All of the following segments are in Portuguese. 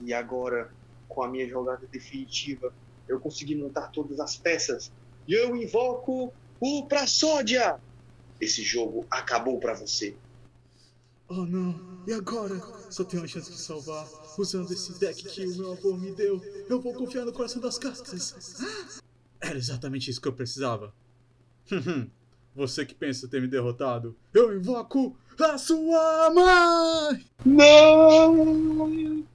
E agora, com a minha jogada definitiva, eu consegui montar todas as peças. E eu invoco o Praçódia! Esse jogo acabou para você. Oh não, e agora? Só tenho uma chance de salvar. Usando esse deck que o meu avô me deu, eu vou confiar no coração das cartas. Era exatamente isso que eu precisava. Você que pensa ter me derrotado, eu invoco a sua mãe! Não!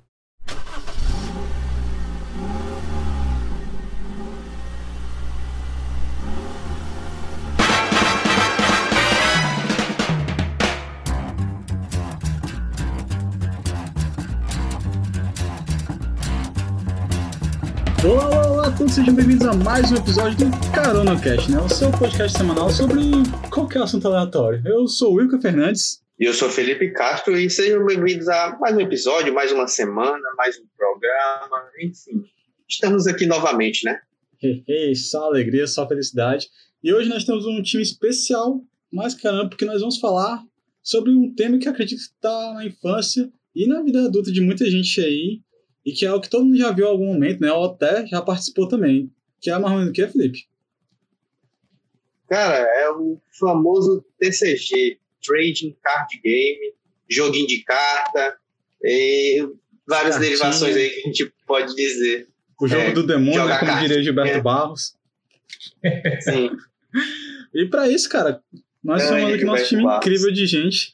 Todos, sejam bem-vindos a mais um episódio do Carona Cast, né? O seu podcast semanal sobre qualquer assunto aleatório. Eu sou o Wilker Fernandes. E eu sou Felipe Castro e sejam bem-vindos a mais um episódio, mais uma semana, mais um programa, enfim. Estamos aqui novamente, né? Hey, só alegria, só felicidade. E hoje nós temos um time especial, mais caramba, porque nós vamos falar sobre um tema que acredito que está na infância e na vida adulta de muita gente aí, e que é o que todo mundo já viu em algum momento, né? Ou até já participou também. Que é mais ou menos o que, Felipe? Cara, é o famoso TCG, Trading Card Game, joguinho de carta, e várias Cartinha. derivações aí que a gente pode dizer. O jogo É, do demônio, né, como carta. diria Gilberto É. Barros. Sim. E pra isso, cara, nós É, somos aqui Gilberto nosso time Barros. incrível de gente.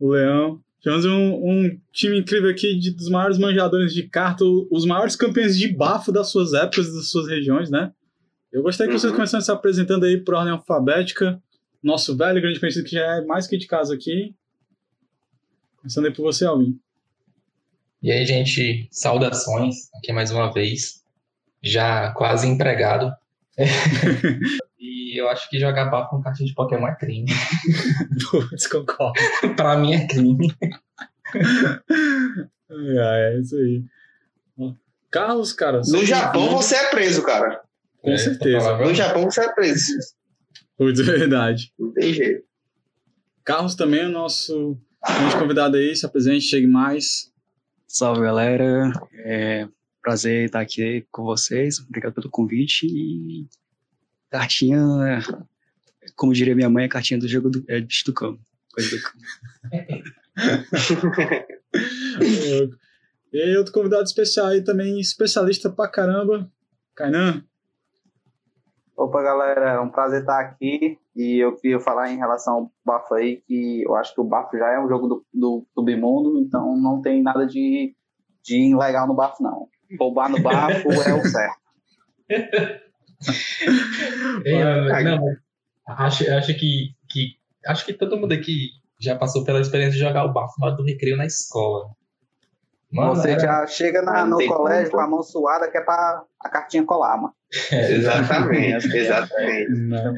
O Leão. Temos um, um time incrível aqui de, dos maiores manjadores de carta, os maiores campeões de bafo das suas épocas e das suas regiões, né? Eu gostaria que vocês Uhum. começassem se apresentando aí por ordem alfabética. Nosso velho grande conhecido que já é mais que de casa aqui. Começando aí por você, Alvin. E aí, gente, saudações aqui mais uma vez. Já quase empregado. e eu acho que jogar bafo com cartinha de Pokémon é crime. Putz, concordo. pra mim é crime. É, é isso aí. Carlos, cara. No Japão você é preso, cara. Com É, certeza. No Japão você é preso. Putz, é verdade. Não tem jeito. Carlos também é o nosso grande convidado aí. Se apresente, chegue mais. Salve galera, é prazer estar aqui com vocês, obrigado pelo convite e cartinha, como diria minha mãe, é cartinha do jogo do, é, do campo, coisa do campo. e aí, outro convidado especial aí também, especialista pra caramba. Kainan. Opa, galera, é um prazer estar aqui. E eu queria falar em relação ao bafo aí, que eu acho que o bafo já é um jogo do, do submundo, então não tem nada de, de ilegal no bafo, não. Roubar no bafo é o certo. É, não, acho, acho que, que acho que todo mundo aqui já passou pela experiência de jogar o bafo lá do recreio na escola. Mano, Você era- já chega na- no colégio como. com a mão suada, que é pra a cartinha colar, mano. é, Exatamente, exatamente.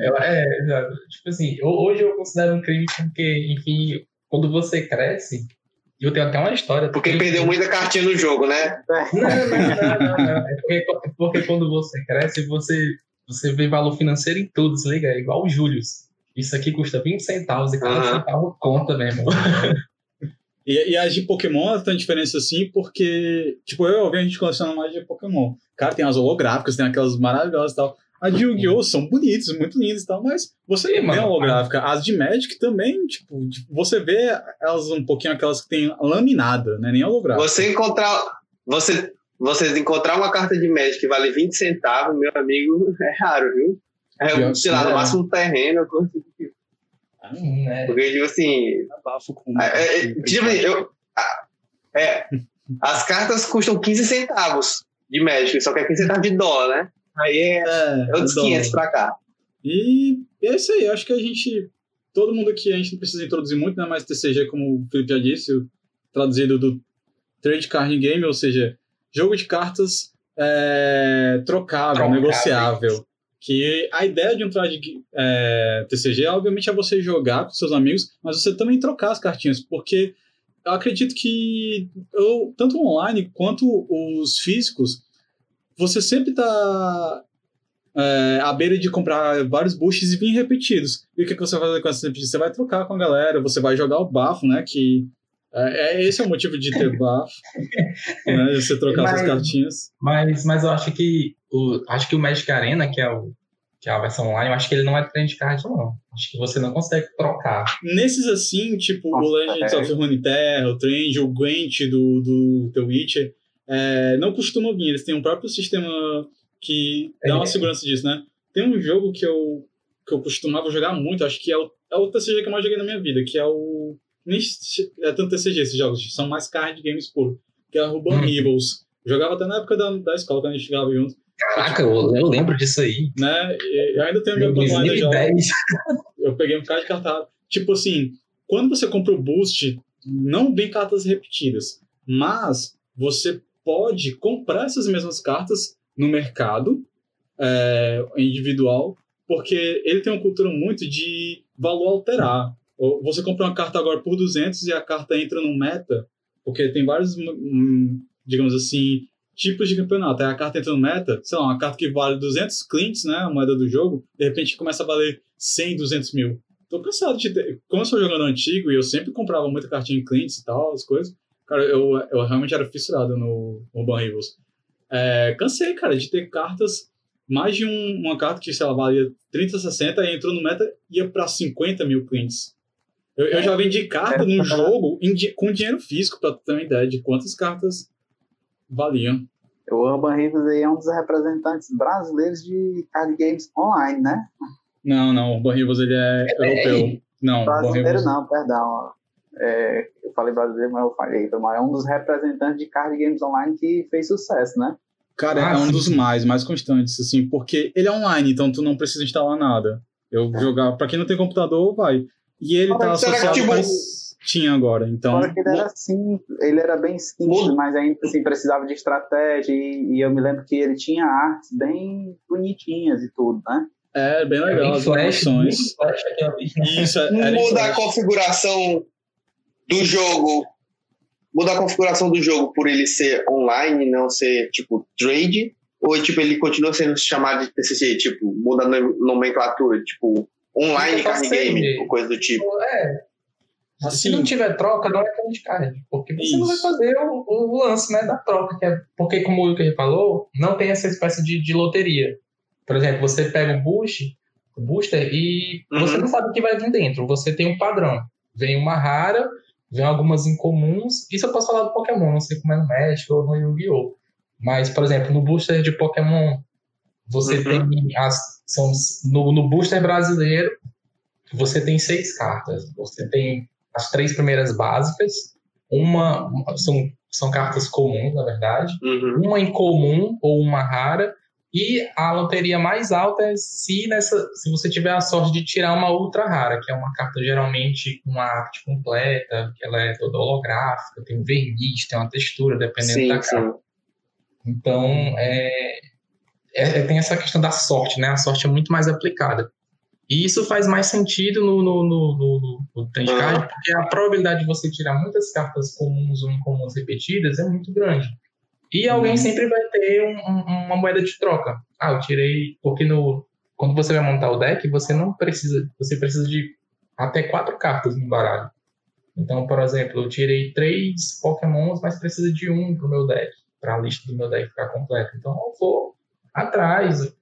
Eu- é, exato. tipo assim, ho- hoje eu considero um crime porque, enfim, quando você cresce, e eu tenho até uma história. Porque perdeu muita cartinha no jogo, né? Não, não, não, não, não. É porque, é porque quando você cresce, você, você vê valor financeiro em tudo, se liga? É igual o Július. Isso aqui custa 20 centavos e cada Aham. centavo conta mesmo. E, e as de Pokémon tem diferença assim, porque, tipo, eu e Alvin, a gente coleciona mais de Pokémon. Cara, tem as holográficas, tem aquelas maravilhosas e tal. As de Yu-Gi-Oh! são bonitas, muito lindas e tal, mas você Sim, vê mano. a holográfica. As de Magic também, tipo, você vê elas um pouquinho aquelas que tem laminada, né? Nem holográfica. Você encontrar. Você, você encontrar uma carta de Magic que vale 20 centavos, meu amigo, é raro, viu? É, sei lá, no é. máximo um terreno. coisa do tipo. Hum, né? Porque, tipo assim. Abafo com É, é, tipo, eu, ah, é, as cartas custam 15 centavos de Magic, só que é 15 centavos de dólar, né? Aí é, É, é outros dólar. 500 pra cá. E é isso aí, acho que a gente. Todo mundo aqui, a gente não precisa introduzir muito, né? Mas TCG, como o Felipe já disse, traduzido do Trade Card Game, ou seja, jogo de cartas é, trocável, Trocáveis. negociável. Que a ideia de um trade é, TCG, obviamente, é você jogar com seus amigos, mas você também trocar as cartinhas, porque eu acredito que eu, tanto online quanto os físicos, você sempre está é, à beira de comprar vários boosts e vir repetidos. E o que, que você vai fazer com essas repetidas? Você vai trocar com a galera, você vai jogar o bafo, né? Que É, é, esse é o motivo de ter bafo, né? Você trocar mas, suas cartinhas. Mas, mas eu acho que o, acho que o Magic Arena, que é, o, que é a versão online, eu acho que ele não é trend card, não. Acho que você não consegue trocar. Nesses assim, tipo Nossa, o Legends é. of Runeterra, o Trend, o Gwent do, do The Witcher, é, não costumam vir. Eles têm um próprio sistema que dá uma é. segurança disso, né? Tem um jogo que eu, que eu costumava jogar muito, acho que é o, é o TCG que eu mais joguei na minha vida, que é o nem é tanto TCG esses jogos, são mais card games puro, que é Urban hum. Evils. Jogava até na época da, da escola, quando a gente jogava junto. Caraca, eu, eu lembro disso aí. Né? Eu ainda tenho meu plano ainda jogo. Eu peguei um card de carta. Tipo assim, quando você compra o boost, não vem cartas repetidas, mas você pode comprar essas mesmas cartas no mercado é, individual, porque ele tem uma cultura muito de valor alterar. Você compra uma carta agora por 200 e a carta entra no meta, porque tem vários, hum, digamos assim, tipos de campeonato. Aí a carta entra no meta, sei lá, uma carta que vale 200 clientes, né, a moeda do jogo, de repente começa a valer 100, 200 mil. Tô cansado de ter... Como eu sou jogando antigo e eu sempre comprava muita cartinha em clientes e tal, as coisas, cara, eu, eu realmente era fissurado no Urban Rivals. É, cansei, cara, de ter cartas, mais de um, uma carta que, sei lá, valia 30, 60, e entrou no meta ia para 50 mil clientes. Eu, eu já vendi carta é, num jogo em, com dinheiro físico, pra ter uma ideia de quantas cartas valiam. O Urban Rivers aí é um dos representantes brasileiros de card games online, né? Não, não, o Urban Rivers ele é, é europeu. Não, brasileiro Rivers... não, perdão. É, eu falei brasileiro, mas eu falei, mas é um dos representantes de card games online que fez sucesso, né? Cara, ah, é um sim. dos mais, mais constantes, assim, porque ele é online, então tu não precisa instalar nada. Eu é. jogar, pra quem não tem computador, vai. E ele tá associado tipo, com tinha agora, então... Fora que ele era assim, ele era bem simples, mas ainda assim precisava de estratégia e, e, eu me lembro que ele tinha artes bem bonitinhas e tudo, né? É, bem legal, as animações. Isso, é, Muda a configuração do jogo, muda a configuração do jogo por ele ser online, não ser, tipo, trade, ou, tipo, ele continua sendo chamado de TCG, tipo, muda a nomenclatura, tipo, online card game, ou coisa do tipo. É. Assim, Se não tiver troca, não é de card, porque você isso. não vai fazer o, o, lance né, da troca, que é, porque como o Wilker falou, não tem essa espécie de, de loteria. Por exemplo, você pega o boost, o booster e uhum. você não sabe o que vai vir dentro, você tem um padrão. Vem uma rara, vem algumas incomuns, isso eu posso falar do Pokémon, não sei como é no México ou no Yu-Gi-Oh! Mas, por exemplo, no booster de Pokémon, você uhum. tem as são no, no booster brasileiro, você tem seis cartas. Você tem as três primeiras básicas, uma são, são cartas comuns, na verdade, uhum. uma incomum ou uma rara, e a loteria mais alta é se, nessa, se você tiver a sorte de tirar uma ultra rara, que é uma carta geralmente com uma arte completa, que ela é toda holográfica, tem um verniz, tem uma textura, dependendo sim, da carta. Então, é, é, é, tem essa questão da sorte, né? A sorte é muito mais aplicada. E isso faz mais sentido no, no, no, no, no card, porque a probabilidade de você tirar muitas cartas comuns ou incomuns repetidas é muito grande. E alguém uhum. sempre vai ter um, um, uma moeda de troca. Ah, eu tirei. Porque no, quando você vai montar o deck, você não precisa. Você precisa de até quatro cartas no baralho. Então, por exemplo, eu tirei três Pokémons, mas precisa de um pro meu deck, para a lista do meu deck ficar completa. Então, eu vou atrás.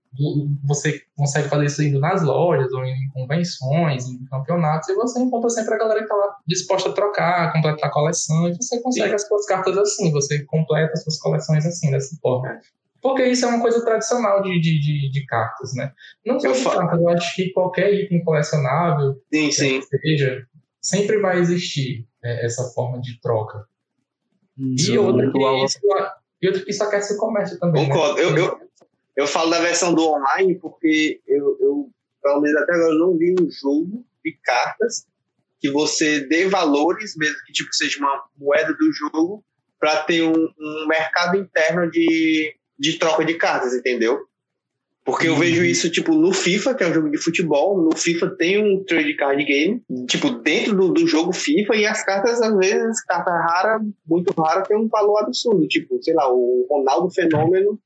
Você consegue fazer isso indo nas lojas, ou em convenções, em campeonatos, e você encontra sempre a galera que está lá disposta a trocar, completar a coleção, e você consegue Sim. as suas cartas assim, você completa as suas coleções assim, dessa forma. Porque isso é uma coisa tradicional de, de, de, de cartas, né? Não só de cartas, eu acho que qualquer item colecionável, sim, sim. seja, sempre vai existir é, essa forma de troca. Hum, e outra, que isso, e outra que isso aquece o comércio também. Né? Concordo. Né? Eu, eu, eu falo da versão do online porque eu, eu pelo menos até agora, não vi um jogo de cartas que você dê valores, mesmo que tipo seja uma moeda do jogo, para ter um, um, mercado interno de, de troca de cartas, entendeu? Porque eu vejo uhum. isso, tipo, no FIFA, que é um jogo de futebol, no FIFA tem um trade card game, tipo, dentro do, do jogo FIFA, e as cartas, às vezes, carta rara, muito rara, tem um valor absurdo. Tipo, sei lá, o Ronaldo Fenômeno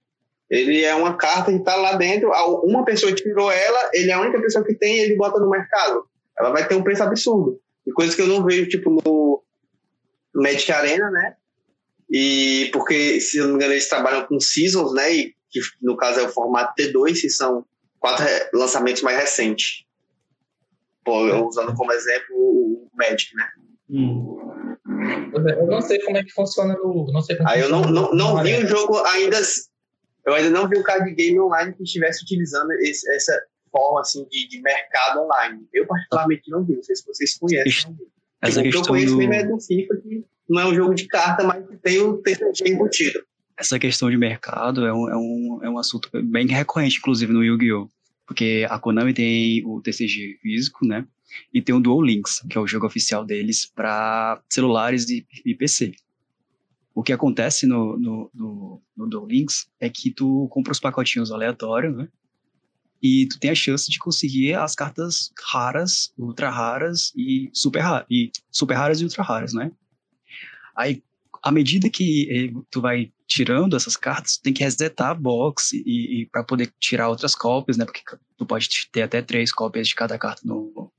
ele é uma carta que está lá dentro, uma pessoa tirou ela, ele é a única pessoa que tem e ele bota no mercado. Ela vai ter um preço absurdo. E coisas que eu não vejo, tipo, no, Magic Arena, né? E porque, se eu não me engano, eles trabalham com Seasons, né? E que no caso é o formato T2, que são quatro lançamentos mais recentes. Pô, eu usando como exemplo o Magic, né? Hum. Eu não sei como é que funciona no. Não sei como Aí eu não, não, não vi o jogo ainda. Eu ainda não vi o card game online que estivesse utilizando esse, essa forma assim, de, de mercado online. Eu, particularmente, não vi. Não sei se vocês conhecem. Essa tipo, o que eu conheço do... mesmo é do FIFA, que não é um jogo de carta, mas que tem o TCG embutido. Essa questão de mercado é um, é um, é um assunto bem recorrente, inclusive, no Yu-Gi-Oh! Porque a Konami tem o TCG físico, né? E tem o Dual Links, que é o jogo oficial deles para celulares e, e, PC. O que acontece no, no, no, no Links é que tu compra os pacotinhos aleatórios, né? E tu tem a chance de conseguir as cartas raras, ultra raras e super, raras, e super raras e ultra raras, né? Aí, à medida que eh, tu vai tirando essas cartas, tu tem que resetar a box e, e para poder tirar outras cópias, né? Porque tu pode ter até três cópias de cada carta no,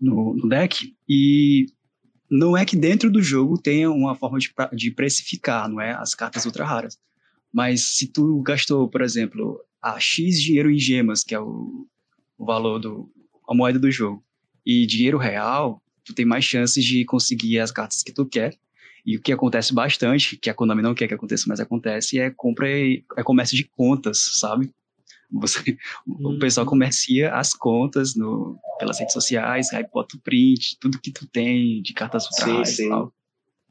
no, no deck. E não é que dentro do jogo tenha uma forma de, de precificar, não é? As cartas ultra raras. Mas se tu gastou, por exemplo, a X dinheiro em gemas, que é o, o valor do a moeda do jogo, e dinheiro real, tu tem mais chances de conseguir as cartas que tu quer. E o que acontece bastante, que a Konami não quer que aconteça, mas acontece, é compra e, é comércio de contas, sabe? Você, uhum. O pessoal comercia as contas no, pelas redes sociais, aí bota o print, tudo que tu tem de cartas ultras e tal.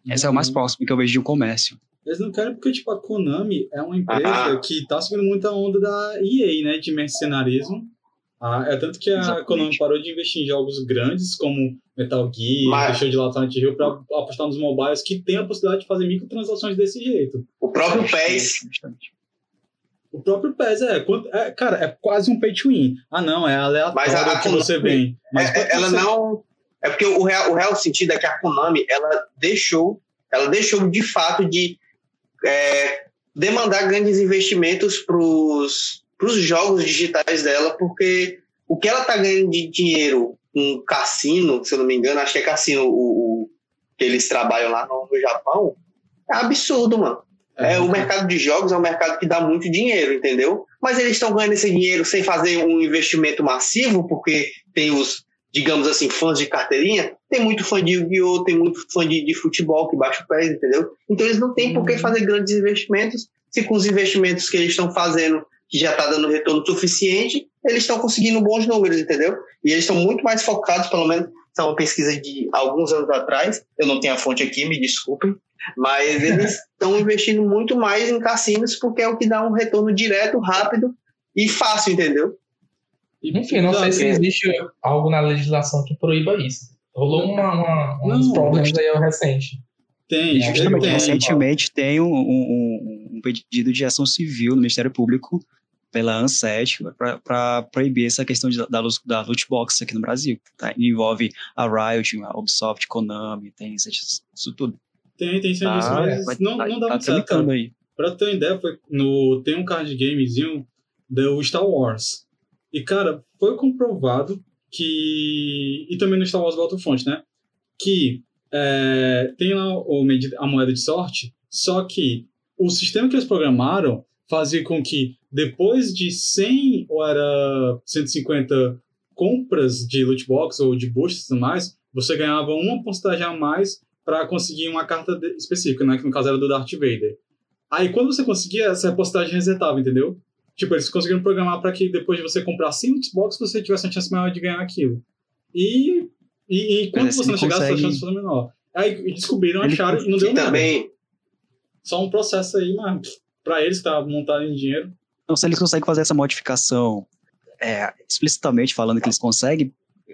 Essa uhum. é o mais uhum. próximo que eu vejo de um comércio. Eles não querem porque, tipo, a Konami é uma empresa ah. que tá seguindo muita onda da EA, né? De mercenarismo. Ah, é tanto que a Exatamente. Konami parou de investir em jogos grandes como Metal Gear, Mas... deixou de lá Silent Hill pra apostar nos mobiles que tem a possibilidade de fazer microtransações desse jeito. O próprio PES. O próprio PES é, é, Cara, é quase um pay to win. Ah, não, é aleatório Mas a, a que você vem. Mas é, ela você... não. É porque o real, o real sentido é que a Konami ela deixou, ela deixou de fato de é, demandar grandes investimentos para os jogos digitais dela, porque o que ela está ganhando de dinheiro com cassino, se eu não me engano, acho que é cassino o, o que eles trabalham lá no, no Japão, é absurdo, mano. É, o mercado de jogos é um mercado que dá muito dinheiro, entendeu? Mas eles estão ganhando esse dinheiro sem fazer um investimento massivo, porque tem os, digamos assim, fãs de carteirinha. Tem muito fã de Yu-Gi-Oh!, tem muito fã de, de, futebol que baixa o pé, entendeu? Então eles não têm por que uhum. fazer grandes investimentos, se com os investimentos que eles estão fazendo, que já está dando retorno suficiente, eles estão conseguindo bons números, entendeu? E eles estão muito mais focados, pelo menos, é uma pesquisa de alguns anos atrás, eu não tenho a fonte aqui, me desculpem, mas eles estão investindo muito mais em cassinos porque é o que dá um retorno direto, rápido e fácil, entendeu? Enfim, não sei se existe algo na legislação que proíba isso. Rolou uma, uma, uns problemas aí recente. Tem, justamente tem, recentemente tem um, um, um, pedido de ação civil no Ministério Público pela ANSET para proibir essa questão de, da, da loot box aqui no Brasil. Tá? Envolve a Riot, a Ubisoft, Konami, tem isso, tudo. Tem, tem serviço, ah, mas vai, não, tá, não dá tá muito certo. Aí. Pra ter uma ideia, foi no, tem um card gamezinho do Star Wars. E, cara, foi comprovado que. E também no Star Wars Battlefront, né? Que é, tem lá o, a moeda de sorte, só que o sistema que eles programaram fazia com que depois de 100 ou era 150 compras de loot box ou de boosts e tudo mais, você ganhava uma porcentagem a mais para conseguir uma carta específica, né? Que no caso era do Darth Vader. Aí quando você conseguia, essa postagem resetava, entendeu? Tipo, eles conseguiram programar para que depois de você comprar 5 Xbox, você tivesse uma chance maior de ganhar aquilo. E, e, e quando você não chegasse, consegue... a chance foi menor. Aí descobriram, acharam e não deu nada. Também... Só um processo aí, mas para eles que tá montado em dinheiro. Então, se eles conseguem fazer essa modificação é, explicitamente falando que eles conseguem,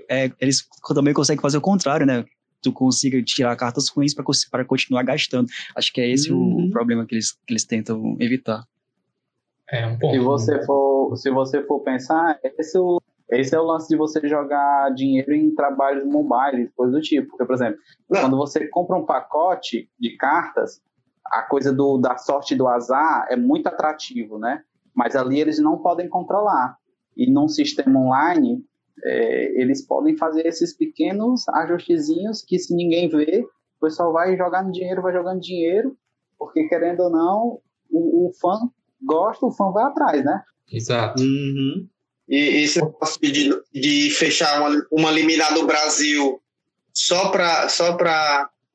é, eles também conseguem fazer o contrário, né? tu consiga tirar cartas ruins para continuar gastando. Acho que é esse uhum. o problema que eles, que eles tentam evitar. É um ponto. Se você for, se você for pensar, esse é, o, esse é o lance de você jogar dinheiro em trabalhos mobile, coisa do tipo. Porque, por exemplo, Não. quando você compra um pacote de cartas, a coisa do, da sorte do azar é muito atrativo, né? Mas ali eles não podem controlar. E num sistema online, é, eles podem fazer esses pequenos ajustezinhos que se ninguém vê, O pessoal vai jogando dinheiro, vai jogando dinheiro, porque querendo ou não, o, o fã gosta, o fã vai atrás, né? Exato. Uhum. E esse negócio de, de fechar uma, uma liminar do Brasil só para só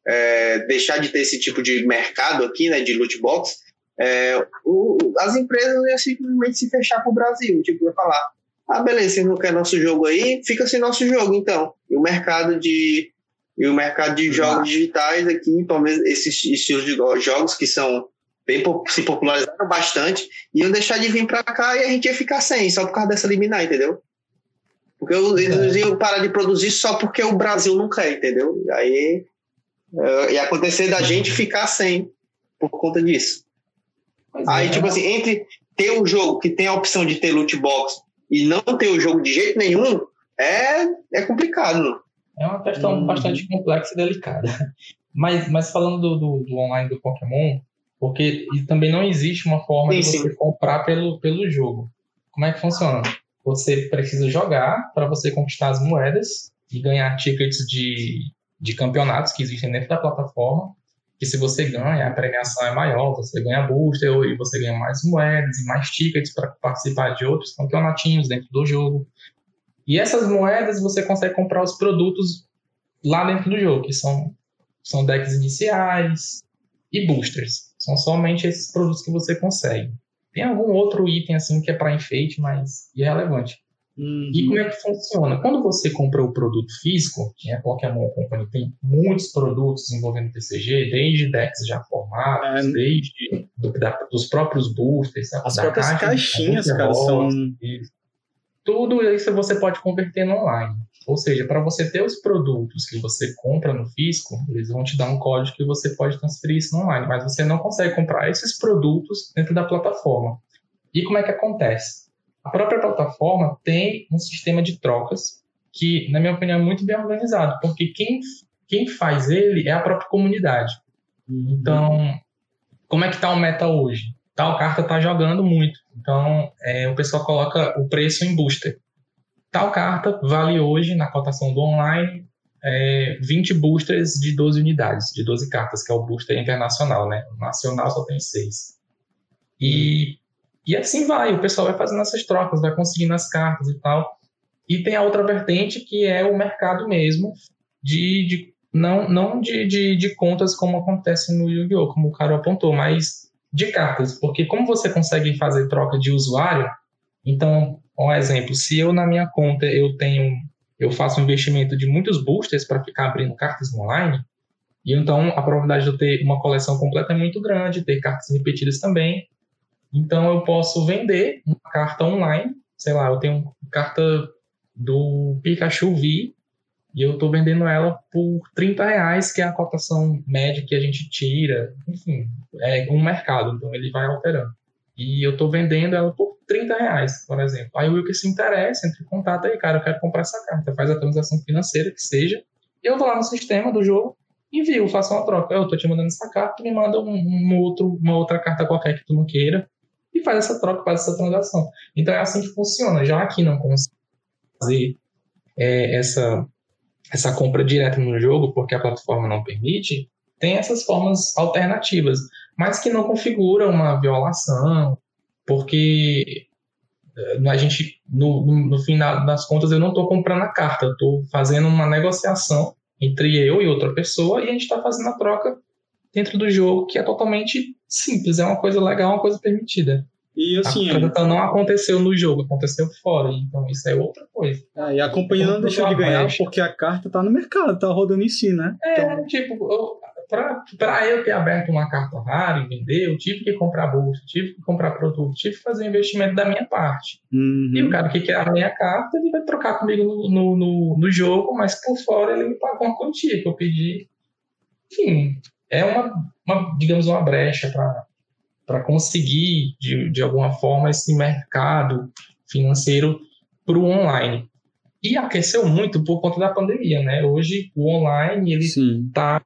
é, deixar de ter esse tipo de mercado aqui, né, de loot box, é, o, as empresas iam simplesmente se fechar para o Brasil. Tipo, ia falar, ah, beleza, você não quer nosso jogo aí, fica sem nosso jogo, então. E o mercado de, e o mercado de jogos digitais aqui, pelo menos esses estilos de jogos que são bem se popularizaram bastante, iam deixar de vir para cá e a gente ia ficar sem, só por causa dessa liminar, entendeu? Porque eles iam parar de produzir só porque o Brasil não quer, entendeu? Aí uh, ia acontecer da gente ficar sem por conta disso. Mas Aí, é. tipo assim, entre ter um jogo que tem a opção de ter loot box e não ter o jogo de jeito nenhum, é, é complicado. Não? É uma questão hum. bastante complexa e delicada. Mas, mas falando do, do, do, online do Pokémon, porque também não existe uma forma sim, de você sim. comprar pelo, pelo jogo. Como é que funciona? Você precisa jogar para você conquistar as moedas e ganhar tickets de, de campeonatos que existem dentro da plataforma. Que se você ganha, a premiação é maior, você ganha booster e você ganha mais moedas e mais tickets para participar de outros campeonatinhos dentro do jogo. E essas moedas você consegue comprar os produtos lá dentro do jogo, que são, são decks iniciais e boosters. São somente esses produtos que você consegue. Tem algum outro item assim que é para enfeite, mas irrelevante. Uhum. E como é que funciona? Quando você compra o produto físico, que é a Pokémon Company tem muitos produtos envolvendo TCG, desde decks já formados, é. desde do, da, dos próprios boosters, as próprias caixinhas, cara, são tudo isso você pode converter no online. Ou seja, para você ter os produtos que você compra no físico, eles vão te dar um código que você pode transferir isso no online, mas você não consegue comprar esses produtos dentro da plataforma. E como é que acontece? A própria plataforma tem um sistema de trocas que, na minha opinião, é muito bem organizado, porque quem, quem faz ele é a própria comunidade. Uhum. Então, como é que está o meta hoje? Tal carta está jogando muito, então é, o pessoal coloca o preço em booster. Tal carta vale hoje, na cotação do online, é, 20 boosters de 12 unidades, de 12 cartas, que é o booster internacional, né? O nacional só tem 6. E, e assim vai, o pessoal vai fazendo essas trocas, vai conseguindo as cartas e tal. E tem a outra vertente que é o mercado mesmo, de, de não, não de, de, de contas como acontece no Yu-Gi-Oh!, como o cara apontou, mas de cartas. Porque como você consegue fazer troca de usuário, então um exemplo, se eu na minha conta eu tenho, eu faço um investimento de muitos boosters para ficar abrindo cartas online, e então a probabilidade de eu ter uma coleção completa é muito grande, ter cartas repetidas também. Então eu posso vender uma carta online, sei lá, eu tenho carta do Pikachu V e eu estou vendendo ela por 30 reais, que é a cotação média que a gente tira. Enfim, é um mercado, então ele vai alterando. E eu estou vendendo ela por 30 reais, por exemplo. Aí o Wilker se interessa, entra em contato aí, cara, eu quero comprar essa carta, faz a transação financeira, que seja. Eu vou lá no sistema do jogo, envio, faço uma troca. Eu tô te mandando essa carta, tu me manda um, um, outro, uma outra carta qualquer que tu não queira, e faz essa troca, faz essa transação. Então é assim que funciona. Já que não consigo fazer é, essa, essa compra direta no jogo, porque a plataforma não permite, tem essas formas alternativas, mas que não configuram uma violação, porque eh, a gente, no, no, no final das contas, eu não estou comprando a carta, eu estou fazendo uma negociação entre eu e outra pessoa e a gente está fazendo a troca dentro do jogo, que é totalmente simples, é uma coisa legal, uma coisa permitida. E assim. A transação não aconteceu no jogo, aconteceu fora. Então isso é outra coisa. É, e acompanhando não deixou de ganhar porque a carta tá no mercado, tá rodando em si, né? É, então... tipo, eu, para eu ter aberto uma carta rara e vender, eu tive que comprar bolsa, tive que comprar produto, tive que fazer um investimento da minha parte. Uhum. E o cara que quer a minha carta, ele vai trocar comigo no, no, no, no, jogo, mas por fora ele me pagou uma quantia que eu pedi. Enfim, é uma, uma digamos, uma brecha para conseguir, de, de alguma forma, esse mercado financeiro para o online. E aqueceu muito por conta da pandemia, né? Hoje o online ele está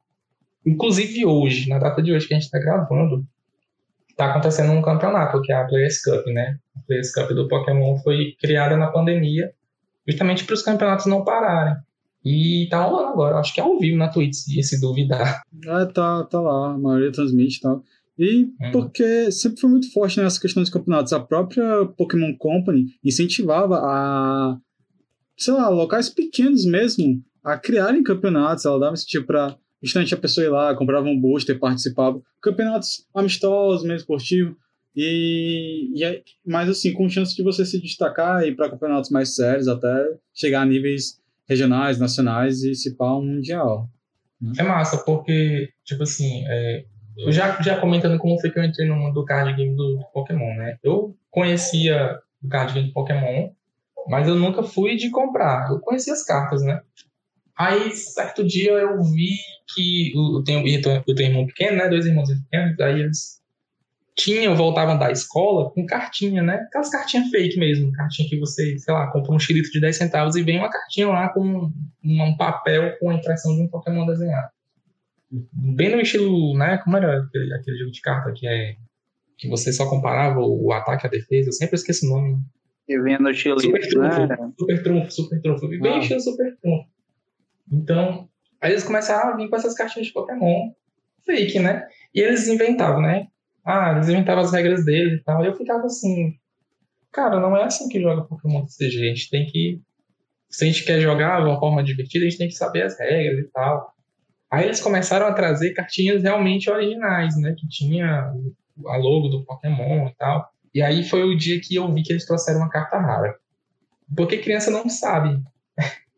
Inclusive hoje, na data de hoje que a gente está gravando, está acontecendo um campeonato, que é a Players Cup, né? A Players Cup do Pokémon foi criada na pandemia, justamente para os campeonatos não pararem. E tá rolando agora, acho que é ao vivo na Twitch, se duvidar. É, tá, tá lá, a maioria transmite e tal. E hum. porque sempre foi muito forte nessa questão dos campeonatos. A própria Pokémon Company incentivava a, sei lá, locais pequenos mesmo a criarem campeonatos. Ela dava esse tipo pra justamente a pessoa ir lá, comprava um booster, participava. Campeonatos amistosos, mesmo esportivos. E, e, mas assim, com chance de você se destacar e ir para campeonatos mais sérios, até chegar a níveis regionais, nacionais e se pá mundial. Né? É massa, porque, tipo assim, é, eu já, já comentando como foi que eu entrei no mundo do card game do, do Pokémon, né? Eu conhecia o card game do Pokémon, mas eu nunca fui de comprar. Eu conhecia as cartas, né? Aí, certo dia, eu vi que eu tenho, eu tenho irmão pequeno, né? Dois irmãos pequenos, aí eles tinham, voltavam da escola com cartinha, né? Aquelas cartinhas fake mesmo, cartinha que você, sei lá, compra um xilito de 10 centavos e vem uma cartinha lá com um papel com a impressão de um Pokémon desenhado. Bem no estilo, né? Como era aquele, aquele jogo de carta que é que você só comparava o ataque a defesa, eu sempre esqueço o nome. E vinha no estilo super trunfo, né? super trunfo, super trunfo, bem ah. estilo super trunfo. Então, aí eles começaram a vir com essas cartinhas de Pokémon fake, né? E eles inventavam, né? Ah, eles inventavam as regras deles e tal. E eu ficava assim, cara, não é assim que joga Pokémon TCG. A gente tem que. Se a gente quer jogar de uma forma divertida, a gente tem que saber as regras e tal. Aí eles começaram a trazer cartinhas realmente originais, né? Que tinha a logo do Pokémon e tal. E aí foi o dia que eu vi que eles trouxeram uma carta rara. Porque criança não sabe.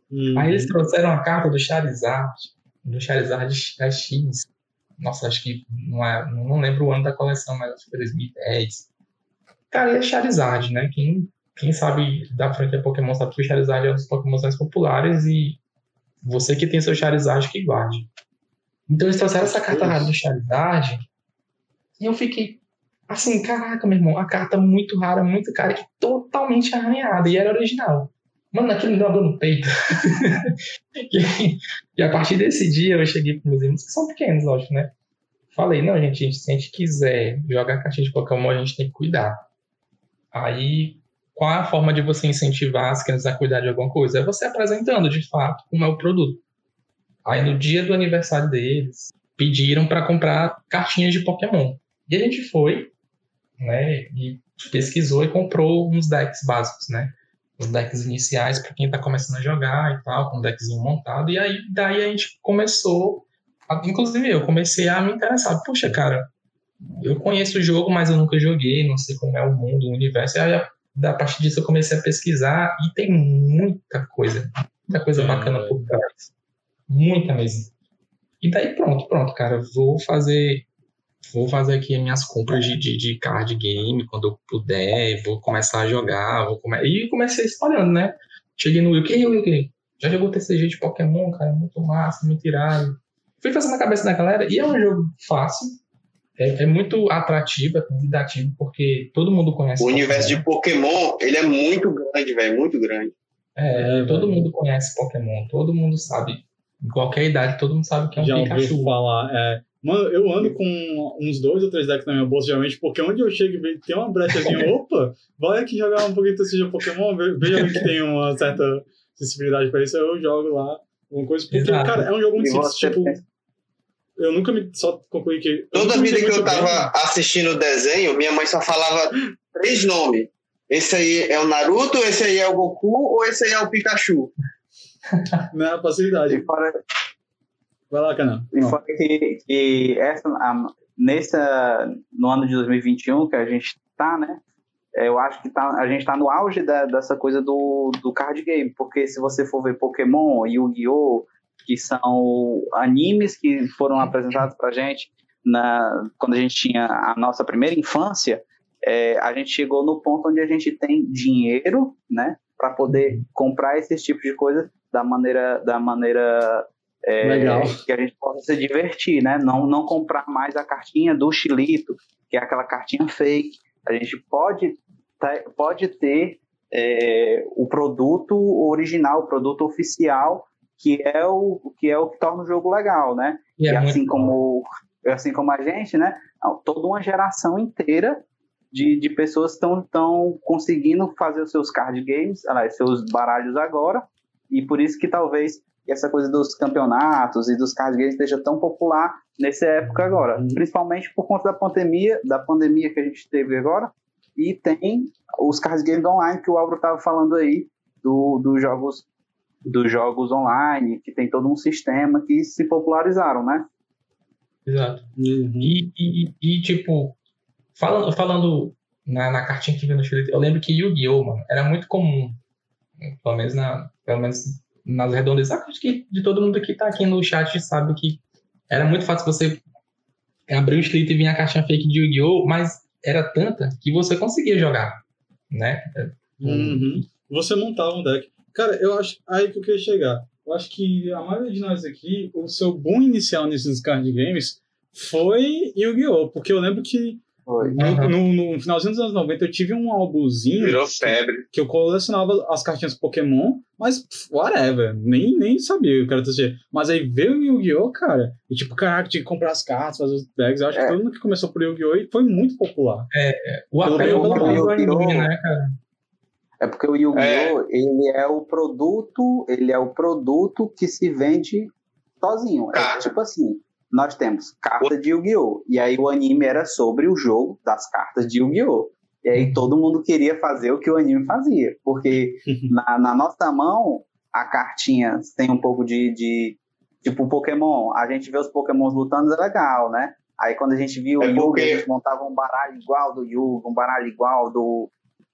Uhum. Aí eles trouxeram a carta do Charizard, do Charizard X, nossa, acho que não, é, não lembro o ano da coleção, mas acho que foi 2010. Cara, e é Charizard, né? Quem, quem sabe da franquia Pokémon sabe que o Charizard é um dos Pokémon mais populares e você que tem seu Charizard que guarde. Então eles trouxeram essa carta rara do Charizard e eu fiquei assim, caraca, meu irmão, a carta muito rara, muito cara, e totalmente arranhada, e era original. Mano, aquilo me deu uma dor no peito. e, e, a partir desse dia eu cheguei para meus irmãos, que são pequenos, lógico, né? Falei, não, gente, se a gente quiser jogar cartinha de Pokémon, a gente tem que cuidar. Aí, qual é a forma de você incentivar as crianças a cuidar de alguma coisa? É você apresentando, de fato, como é o produto. Aí, no dia do aniversário deles, pediram para comprar cartinhas de Pokémon. E a gente foi, né, e pesquisou e comprou uns decks básicos, né? Os decks iniciais para quem está começando a jogar e tal, com um deckzinho montado. E aí daí a gente começou, a, inclusive eu comecei a me interessar. Puxa, cara, eu conheço o jogo, mas eu nunca joguei, não sei como é o mundo, o universo. E aí a, partir disso eu comecei a pesquisar e tem muita coisa, muita coisa bacana por trás. Muita mesmo. E daí pronto, pronto, cara, vou fazer vou fazer aqui as minhas compras de, de, de, card game quando eu puder, vou começar a jogar, vou come... e comecei espalhando, né? Cheguei no Wilkie, Wilkie, já jogou TCG de Pokémon, cara, muito massa, muito irado. Fui fazendo na cabeça da galera, e é um jogo fácil, é, é muito atrativo, é convidativo, porque todo mundo conhece. O Pokémon. universo de Pokémon, ele é muito grande, velho, muito grande. É, é todo véio. mundo conhece Pokémon, todo mundo sabe, em qualquer idade, todo mundo sabe que é um já Pikachu. Já ouviu falar, é Mano, eu ando com uns dois ou três decks na minha bolsa, geralmente, porque onde eu chego e tem uma brechazinha, opa, vai aqui jogar um pouquinho desse Pokémon, veja que tem uma certa sensibilidade pra isso, eu jogo lá alguma coisa, porque, Exato. cara, é um jogo muito simples, tipo... Eu nunca me só concluí que. Toda vida que eu tava bem. assistindo o desenho, minha mãe só falava três nomes. Esse aí é o Naruto, esse aí é o Goku ou esse aí é o Pikachu. Na é facilidade. E fora, Vai lá, Canan. E foi que, que essa, a, nessa, no ano de 2021 que a gente está, né? É, eu acho que tá, a gente está no auge da, dessa coisa do, do card game, porque se você for ver Pokémon, Yu-Gi-Oh!, que são animes que foram apresentados para a gente na, quando a gente tinha a nossa primeira infância, é, a gente chegou no ponto onde a gente tem dinheiro, né, para poder comprar esses tipos de coisas da maneira, da maneira é, que a gente possa se divertir, né? Não, não comprar mais a cartinha do Chilito, que é aquela cartinha fake. A gente pode, pode ter é, o produto original, o produto oficial, que é o que é o que torna o jogo legal, né? E, é e assim como assim como a gente, né? Toda uma geração inteira de, de pessoas estão estão conseguindo fazer os seus card games, seus baralhos agora, e por isso que talvez que essa coisa dos campeonatos e dos card games esteja tão popular nessa época agora, uhum. principalmente por conta da pandemia, da pandemia que a gente teve agora, e tem os card games online que o Álvaro estava falando aí, do, dos jogos dos jogos online, que tem todo um sistema que se popularizaram, né? Exato. Uhum. E, e, e, tipo, falando, falando na, na cartinha que veio no Chile, eu lembro que Yu-Gi-Oh! era muito comum, pelo menos, na, pelo menos nas redondezas, acho que de todo mundo que tá aqui no chat sabe que era muito fácil você abrir o escrito e vir a caixinha fake de Yu-Gi-Oh! mas era tanta que você conseguia jogar, né? Uhum. Você montava um deck. Cara, eu acho aí que eu queria chegar. Eu acho que a maioria de nós aqui, o seu boom inicial nesses card games foi Yu-Gi-Oh! Porque eu lembro que foi. No, uhum. no, no, finalzinho dos anos 90 eu tive um álbumzinho. Virou febre. Que eu colecionava as cartinhas Pokémon, mas whatever. Nem, nem sabia o que era TCG. Mas aí veio o Yu-Gi-Oh! cara. E tipo, caraca, tinha que comprar as cartas, fazer os decks. Eu acho é. que todo mundo que começou por Yu-Gi-Oh! foi muito popular. É, é. o apelo do anime, né, cara? É porque o Yu-Gi-Oh! É. ele é o produto, ele é o produto que se vende sozinho. É tipo assim, nós temos carta de Yu-Gi-Oh! E aí o anime era sobre o jogo das cartas de Yu-Gi-Oh! E aí uhum. todo mundo queria fazer o que o anime fazia. Porque na, na nossa mão, a cartinha tem um pouco de, de. Tipo, Pokémon. A gente vê os Pokémons lutando, é legal, né? Aí quando a gente viu é o Yugi, a gente montava um baralho igual do Yugi, um baralho igual do,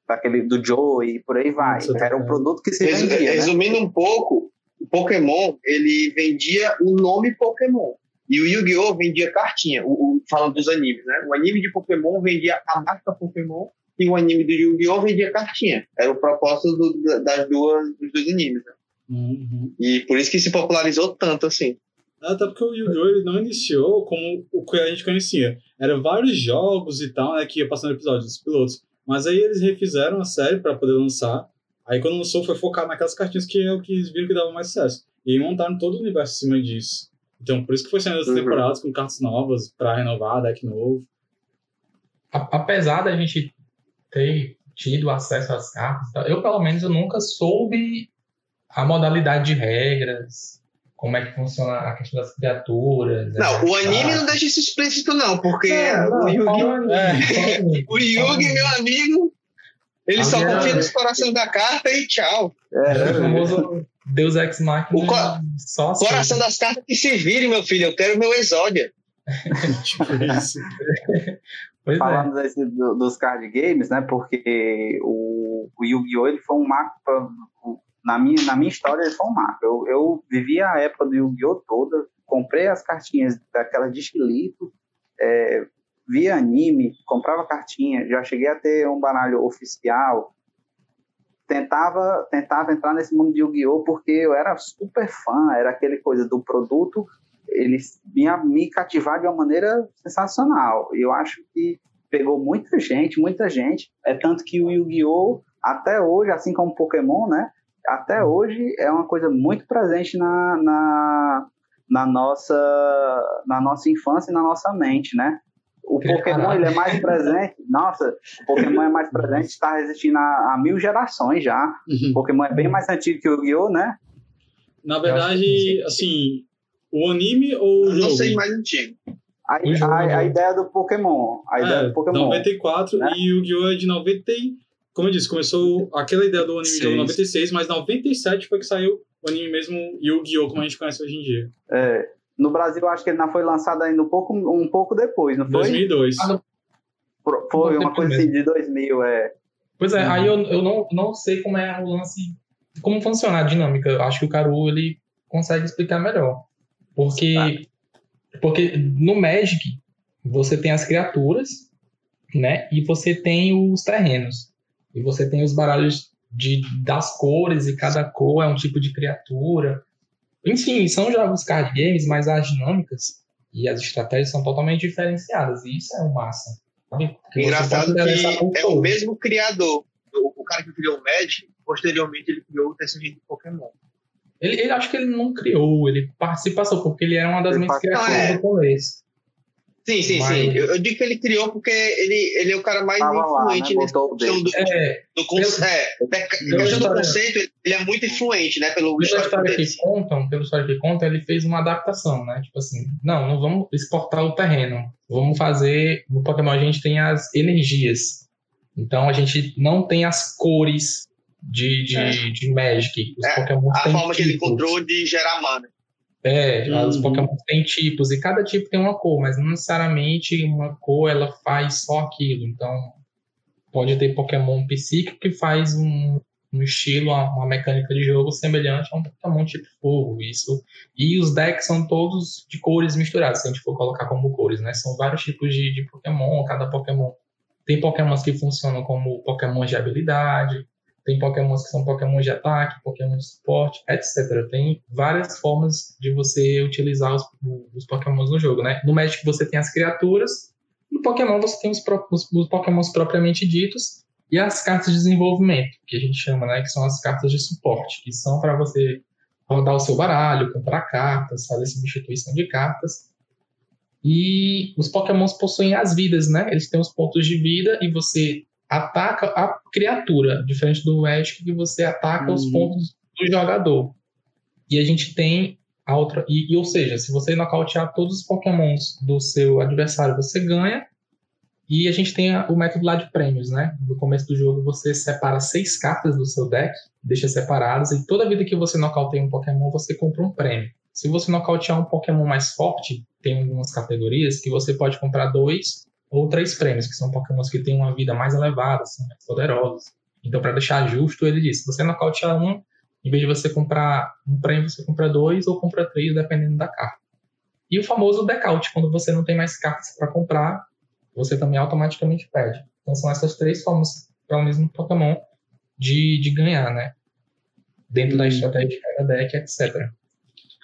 daquele, do Joe e por aí vai. Nossa, Era um produto que se vendia. Né? Resumindo né? um pouco, o Pokémon, ele vendia o nome Pokémon. E o Yu-Gi-Oh! vendia cartinha, o, o, falando dos animes, né? O anime de Pokémon vendia a marca Pokémon e o anime do Yu-Gi-Oh! vendia cartinha. Era o propósito do, das duas, dos dois animes, né? Uhum. E por isso que se popularizou tanto assim. Até porque o Yu-Gi-Oh! não iniciou como o que a gente conhecia. Eram vários jogos e tal, né, que ia passando episódios dos pilotos. Mas aí eles refizeram a série para poder lançar. Aí quando lançou foi focar naquelas cartinhas que é o que eles viram que dava mais sucesso. E montaram todo o universo em cima disso. Então, por isso que foi saindo as uhum. temporadas com cartas novas para renovar, deck novo. Apesar da gente ter tido acesso às cartas, eu pelo menos eu nunca soube a modalidade de regras, como é que funciona a questão das criaturas. Não, o anime não deixa isso explícito, não, porque não, não, o Yugi, é, o Yugi meu amigo, ele a só minha... confia nos corações da carta e tchau. É, é o famoso Deus Ex Machina. O co só coração das cartas que se virem, meu filho. Eu quero meu Exódia. tipo isso. Falando é. desse, do, dos card games, né? Porque o, o Yu-Gi-Oh! ele foi um marco pra, na minha, na minha história ele foi um marco. Eu, eu vivi a época do Yu-Gi-Oh! toda, comprei as cartinhas daquela de estilito, é, via anime, comprava cartinha, já cheguei a ter um baralho oficial, tentava, tentava entrar nesse mundo de Yu-Gi-Oh! porque eu era super fã, era aquele coisa do produto, ele vinha me cativar de uma maneira sensacional. Eu acho que pegou muita gente, muita gente. É tanto que o Yu-Gi-Oh! até hoje, assim como Pokémon, né? Até hoje é uma coisa muito presente na, na, na, nossa, na nossa infância e na nossa mente, né? O Pokémon ele é mais presente. Nossa, o Pokémon é mais presente, está resistindo a, a, mil gerações já. Uhum. O Pokémon é bem mais antigo que o Yu-Gi-Oh, né? Na verdade, assim, o anime ou o jogo? Não sei mais antigo. A, a, a, ideia do Pokémon. A ideia é, do Pokémon. 94 né? e o Yu-Gi-Oh! é de 90. Como eu disse, começou aquela ideia do anime de 96, mas 97 foi que saiu o anime mesmo Yu-Gi-Oh! como a gente conhece hoje em dia. É. No Brasil, acho que ele não foi lançado ainda um pouco, um pouco depois, não foi? 2002. Ah, foi uma coisa assim de 2000, é. Pois é, uhum. aí eu, eu não, não sei como é o lance, como funciona a dinâmica. Eu acho que o Caru, ele consegue explicar melhor. Porque, porque no Magic, você tem as criaturas, né? E você tem os terrenos. E você tem os baralhos de, das cores, e cada cor é um tipo de criatura. Enfim, são jogos card games, mas as dinâmicas e as estratégias são totalmente diferenciadas. E isso é o massa. Engraçado que é o mesmo criador. O, cara que criou o Magic, posteriormente ele criou o TCG de Pokémon. Ele, ele acho que ele não criou, ele participação, porque ele era uma das minhas criações é. do começo. Sim, sim, Mas... sim. Eu, eu, digo que ele criou porque ele, ele é o cara mais ah, influente lá, né? nesse questão do, é, do, conce... é, do conceito, ele é muito influente, né? Pelo pela história que contam, pela história que conta, ele fez uma adaptação, né? Tipo assim, não, não vamos exportar o terreno. Vamos fazer. No Pokémon a gente tem as energias. Então a gente não tem as cores de, de, é. de Magic. Os é, Pokémon a forma tipos. que ele encontrou de gerar mana. É, uhum. os Pokémon têm tipos e cada tipo tem uma cor, mas não necessariamente uma cor ela faz só aquilo. Então, pode ter Pokémon psíquico que faz um, um estilo, uma, mecânica de jogo semelhante a um Pokémon tipo fogo. Isso. E os decks são todos de cores misturadas, se a gente for colocar como cores, né? São vários tipos de, de Pokémon, cada Pokémon. Tem Pokémons que funcionam como Pokémon de habilidade, tem pokémons que são pokémon de ataque, pokémon de suporte, etc. Tem várias formas de você utilizar os, os pokémons no jogo, né? No Magic você tem as criaturas, no Pokémon você tem os, os, os pokémons propriamente ditos e as cartas de desenvolvimento, que a gente chama, né? Que são as cartas de suporte, que são para você rodar o seu baralho, comprar cartas, fazer substituição de cartas. E os pokémons possuem as vidas, né? Eles têm os pontos de vida e você ataca a criatura, diferente do Magic que você ataca uhum. os pontos do jogador. E a gente tem a outra. E, e, ou seja, se você nocautear todos os pokémons do seu adversário, você ganha. E a gente tem a, o método lá de prêmios, né? No começo do jogo você separa seis cartas do seu deck, deixa separadas, e toda vida que você nocauteia um Pokémon, você compra um prêmio. Se você nocautear um Pokémon mais forte, tem algumas categorias que você pode comprar dois ou três prêmios, que são pokémons que têm uma vida mais elevada, são mais poderosos. Então, para deixar justo, ele disse: se você nocautear um, em vez de você comprar um prêmio, você compra dois ou compra três, dependendo da carta. E o famoso decaute, quando você não tem mais cartas para comprar, você também automaticamente perde. Então, são essas três formas, pelo mesmo Pokémon, de, de ganhar, né? Dentro da hum. estratégia de cada deck, etc.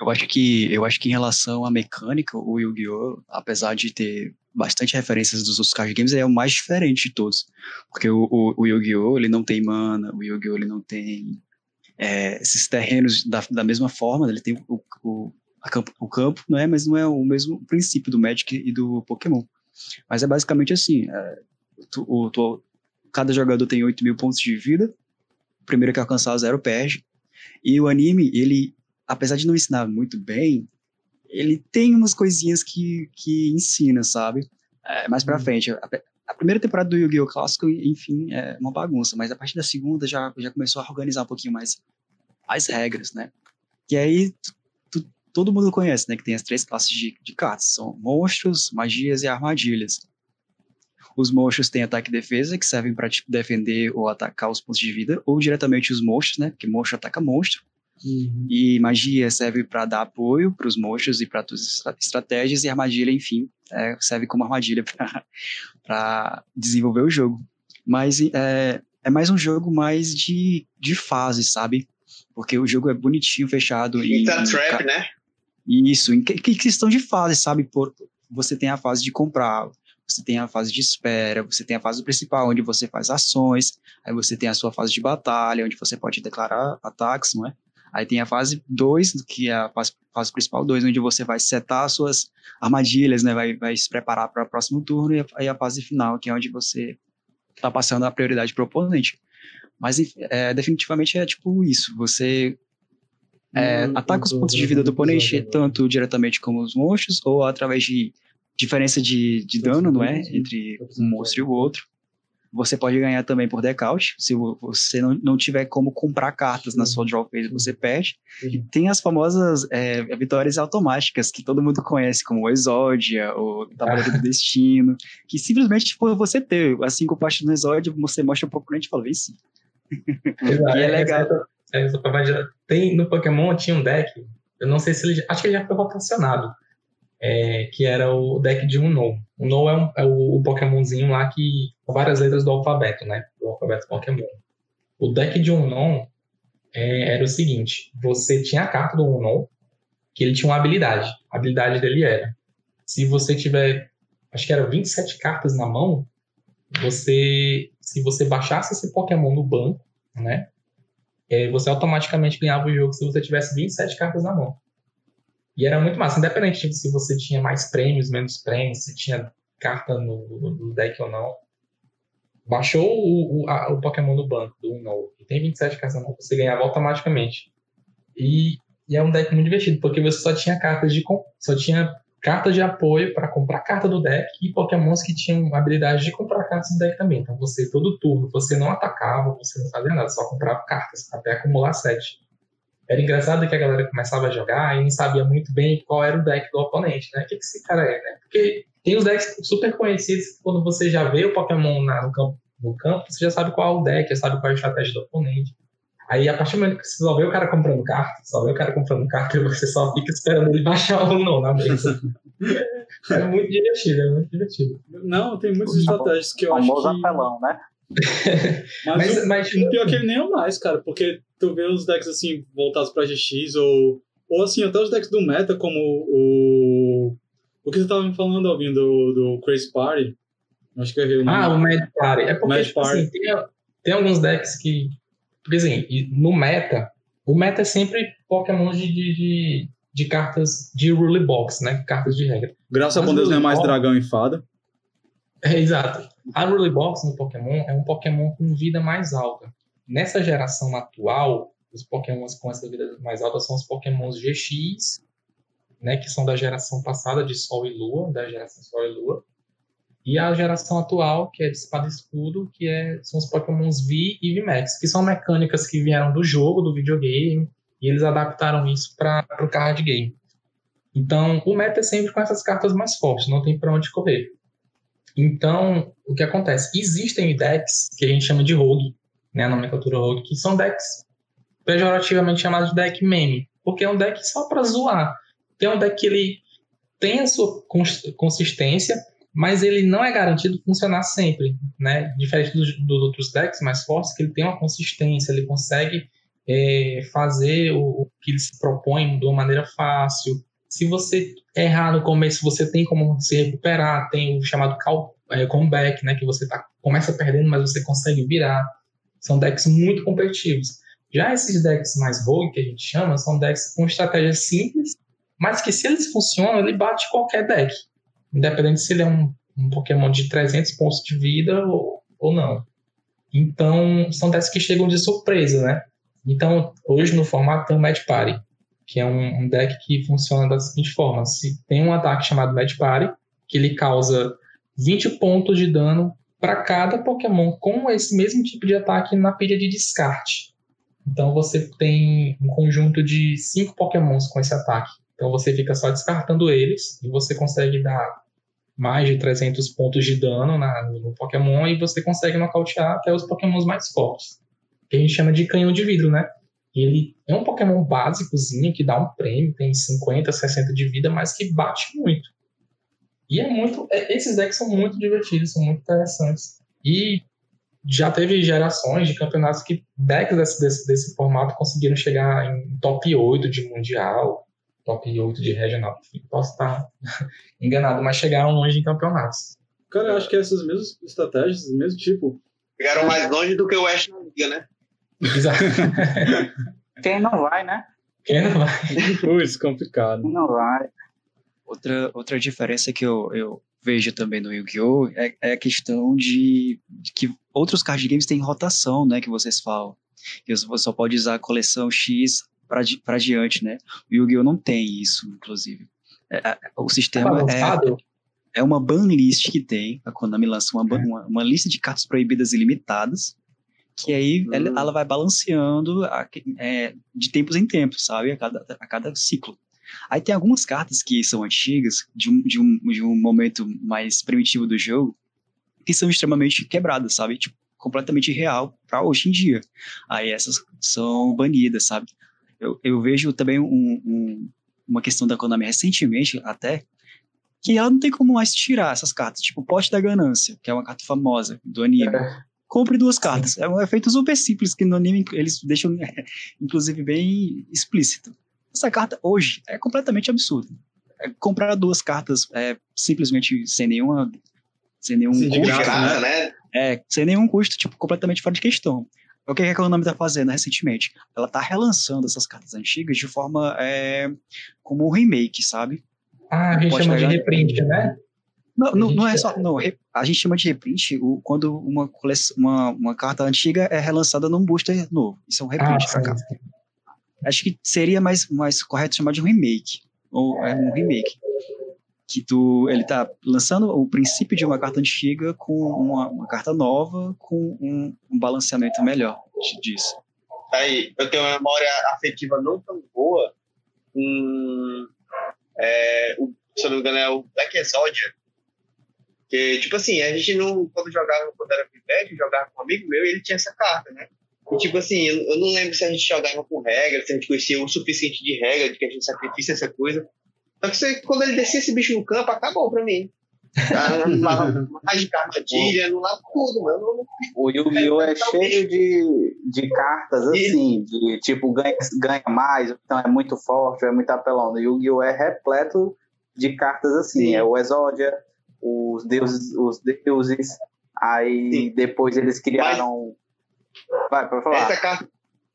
Eu acho que eu acho que em relação à mecânica, o Yu-Gi-Oh, apesar de ter bastante referências dos outros card games, é o mais diferente de todos. Porque o, o, o Yu-Gi-Oh! ele não tem mana, o Yu-Gi-Oh! ele não tem é, esses terrenos da, da mesma forma, ele tem o, o, campo, o campo, não é, mas não é o mesmo princípio do Magic e do Pokémon. Mas é basicamente assim, é, tu, o, tu, cada jogador tem 8 mil pontos de vida, o primeiro que alcançar zero perde, e o anime, ele, apesar de não ensinar muito bem, ele tem umas coisinhas que, que ensina, sabe? É, mais pra hum. frente. A, a, primeira temporada do Yu-Gi-Oh! Clássico, enfim, é uma bagunça, mas a partir da segunda já, já começou a organizar um pouquinho mais as regras, né? E aí tu, todo mundo conhece, né? Que tem as três classes de, de cartas: são monstros, magias e armadilhas. Os monstros têm ataque e defesa, que servem para tipo, defender ou atacar os pontos de vida, ou diretamente os monstros, né? Porque monstro ataca monstro. Uhum. E magia serve para dar apoio para os monstros e para as estratégias, e armadilha, enfim, é, serve como armadilha para desenvolver o jogo. Mas é, é mais um jogo mais de, de fase, sabe? Porque o jogo é bonitinho, fechado. E tá trap, né? Isso, em que, que questão de fase, sabe? Por, você tem a fase de comprar, você tem a fase de espera, você tem a fase principal, onde você faz ações, aí você tem a sua fase de batalha, onde você pode declarar ataques, não é? Aí tem a fase 2, que é a fase, fase principal 2, onde você vai setar as suas armadilhas, né? Vai, vai se preparar para o próximo turno, e aí a fase final, que é onde você está passando a prioridade para o oponente. Mas é, definitivamente é tipo isso. Você é, hum, ataca os pontos de vida do oponente, tanto diretamente como os monstros, ou através de diferença de, de dano, não é? Entre um monstro e o outro. Você pode ganhar também por decaute. Se você não, não tiver como comprar cartas na sua draw phase, você perde. E tem as famosas é, vitórias automáticas, que todo mundo conhece, como o Exódia, ou Tabuleiro do Destino, que simplesmente por você ter as cinco partes do Exódia, você mostra pro oponente e fala, venci. e é legal. Tem, no Pokémon tinha um deck, eu não sei se ele. Acho que ele já foi rotacionado é, que era o deck de Uno. Uno é, um, é o, o Pokémonzinho lá que. várias letras do alfabeto, né? Do alfabeto Pokémon. O deck de Uno é, era o seguinte: você tinha a carta do Uno, que ele tinha uma habilidade. A habilidade dele era: se você tiver, acho que era 27 cartas na mão, você. Se você baixasse esse Pokémon no banco, né? É, você automaticamente ganhava o jogo se você tivesse 27 cartas na mão. E era muito massa, independente de se você tinha mais prêmios, menos prêmios, se tinha carta no, no deck ou não. Baixou o, o, a, o Pokémon do banco, do Uno, e tem 27 cartas na mão, você ganhava automaticamente. E, e, é um deck muito divertido, porque você só tinha cartas de só tinha cartas de apoio para comprar carta do deck e Pokémons que tinham habilidade de comprar cartas do deck também. Então você, todo turno, você não atacava, você não fazia nada, só comprava cartas até acumular 7. Era engraçado que a galera começava a jogar e não sabia muito bem qual era o deck do oponente, né? O que, que esse cara é, né? Porque tem os decks super conhecidos que quando você já vê o Pokémon na, no, campo, no campo, você já sabe qual é o deck, já sabe qual é a estratégia do oponente. Aí, a partir do momento que você só vê o cara comprando carta, só vê o cara comprando carta, e você só fica esperando ele baixar ou não na mesa. é muito divertido, é muito divertido. Não, tem muitas estratégias que eu acho que... apelão, né? Mas, mas, mas o pior é que ele nem é mais, cara, porque tu vê os decks assim, voltados pra GX, ou, ou assim, até os decks do meta, como o. O que você tava me falando, Alvin, do, do Crazy Party. Acho que eu errei o nome. Ah, o Mad Party. É porque, Mad tipo, Party. Assim, tem, tem alguns decks que porque assim, no meta, o meta é sempre Pokémon de, de, de, de cartas de rule box, né? Cartas de regra. Graças a Deus não é mais box, dragão e fada. É, exato. A rule box no Pokémon é um Pokémon com vida mais alta. Nessa geração atual, os Pokémons com essa vida mais alta são os Pokémons GX, né? Que são da geração passada de Sol e Lua, da geração Sol e Lua. E a geração atual, que é de espada e escudo, que é, são os Pokémons V e VMAX, que são mecânicas que vieram do jogo, do videogame, e eles adaptaram isso para o card game. Então, o meta é sempre com essas cartas mais fortes, não tem para onde correr. Então, o que acontece? Existem decks que a gente chama de rogue, né, a nomenclatura rogue, que são decks pejorativamente chamados de deck meme, porque é um deck só para zoar. Tem um deck que ele tem a sua consistência, mas ele não é garantido funcionar sempre, né? Diferente dos, dos outros decks mais fortes, que ele tem uma consistência, ele consegue é, fazer o, o, que ele se propõe de uma maneira fácil. Se você errar no começo, você tem como se recuperar, tem o chamado call, é, comeback, né? Que você tá, começa perdendo, mas você consegue virar. São decks muito competitivos. Já esses decks mais rogue, que a gente chama, são decks com estratégias simples, mas que se eles funcionam, ele bate qualquer deck independente se ele é um, um Pokémon de 300 pontos de vida ou, ou não. Então, são decks que chegam de surpresa, né? Então, hoje no formato tem o Mad Party, que é um, um, deck que funciona da seguinte forma: se tem um ataque chamado Mad Party, que ele causa 20 pontos de dano para cada Pokémon com esse mesmo tipo de ataque na pilha de descarte. Então você tem um conjunto de cinco Pokémons com esse ataque. Então você fica só descartando eles e você consegue dar mais de 300 pontos de dano na, no Pokémon e você consegue nocautear até os Pokémons mais fortes. Que a gente chama de canhão de vidro, né? Ele é um Pokémon básicozinho que dá um prêmio, tem 50, 60 de vida, mas que bate muito. E é muito. É, esses decks são muito divertidos, são muito interessantes. E já teve gerações de campeonatos que decks desse, desse, desse formato conseguiram chegar em top 8 de mundial, top 8 de regional. Posso estar enganado, mas chegaram longe em campeonatos. Cara, eu acho que essas mesmas estratégias, mesmo tipo. Chegaram mais longe do que o West na Liga, né? Exato. Quem não vai, né? Quem não vai? Pois, complicado. Quem não vai. Outra, outra diferença que eu, eu vejo também no Yu-Gi-Oh! É, é, a questão de, de, que outros card games têm rotação, né? Que vocês falam. Que você só pode usar a coleção X para diante, né? O Yu-Gi-Oh! não tem isso, inclusive. É, é o sistema tá é, é uma banlist que tem, a Konami lança uma, é. uma, uma, lista de cartas proibidas ilimitadas, que aí ela, hum. ela, vai balanceando a, é, de tempos em tempos, sabe? A cada, a cada ciclo. Aí tem algumas cartas que são antigas, de um, de um, de um momento mais primitivo do jogo, que são extremamente quebradas, sabe? Tipo, completamente real para hoje em dia. Aí essas são banidas, sabe? eu, eu vejo também um, um, uma questão da Konami recentemente, até, que ela não tem como mais tirar essas cartas. Tipo, Pote da Ganância, que é uma carta famosa do anime. É. Compre duas cartas. É um efeito super simples que no anime eles deixam, inclusive, bem explícito. Essa carta hoje é completamente absurda. É comprar duas cartas é, simplesmente sem nenhuma. Sem nenhum Sim, custo. Graça, né? É, sem nenhum custo, tipo, completamente fora de questão. o que, que a Konami está fazendo recentemente? Ela está relançando essas cartas antigas de forma é, como um remake, sabe? Ah, a gente chama de reprint, né? Não, não, não, é só. Não, a gente chama de reprint o, quando uma, uma, uma carta antiga é relançada num booster novo. Isso é um reprint ah, carta. Acho que seria mais, mais correto chamar de um remake. Ou é um remake. Que tu, ele tá lançando o princípio de uma carta antiga com uma, uma carta nova, com um, um balanceamento melhor disso. Aí, eu tenho uma memória afetiva não tão boa. Hum, é, o, se eu não me engano, é o Black Exodia porque, tipo assim, a gente não, quando jogava, quando era pivete, jogava com um amigo meu e ele tinha essa carta, né? E, tipo assim, eu, eu, não lembro se a gente jogava com regra, se a gente conhecia o suficiente de regra, de que a gente sacrifica essa coisa. Só que você, quando ele descia esse bicho no campo, acabou pra mim. mais de armadilha, não lava tudo, mano. O Yu-Gi-Oh! é cheio de, de cartas assim, de tipo, ganha, ganha mais, então é muito forte, é muito apelão. O Yu-Gi-Oh! é repleto de cartas assim, Sim. é o Exódia, os deuses, os deuses. Aí Sim. depois eles criaram. Mas Vai, pode falar. Essa carta.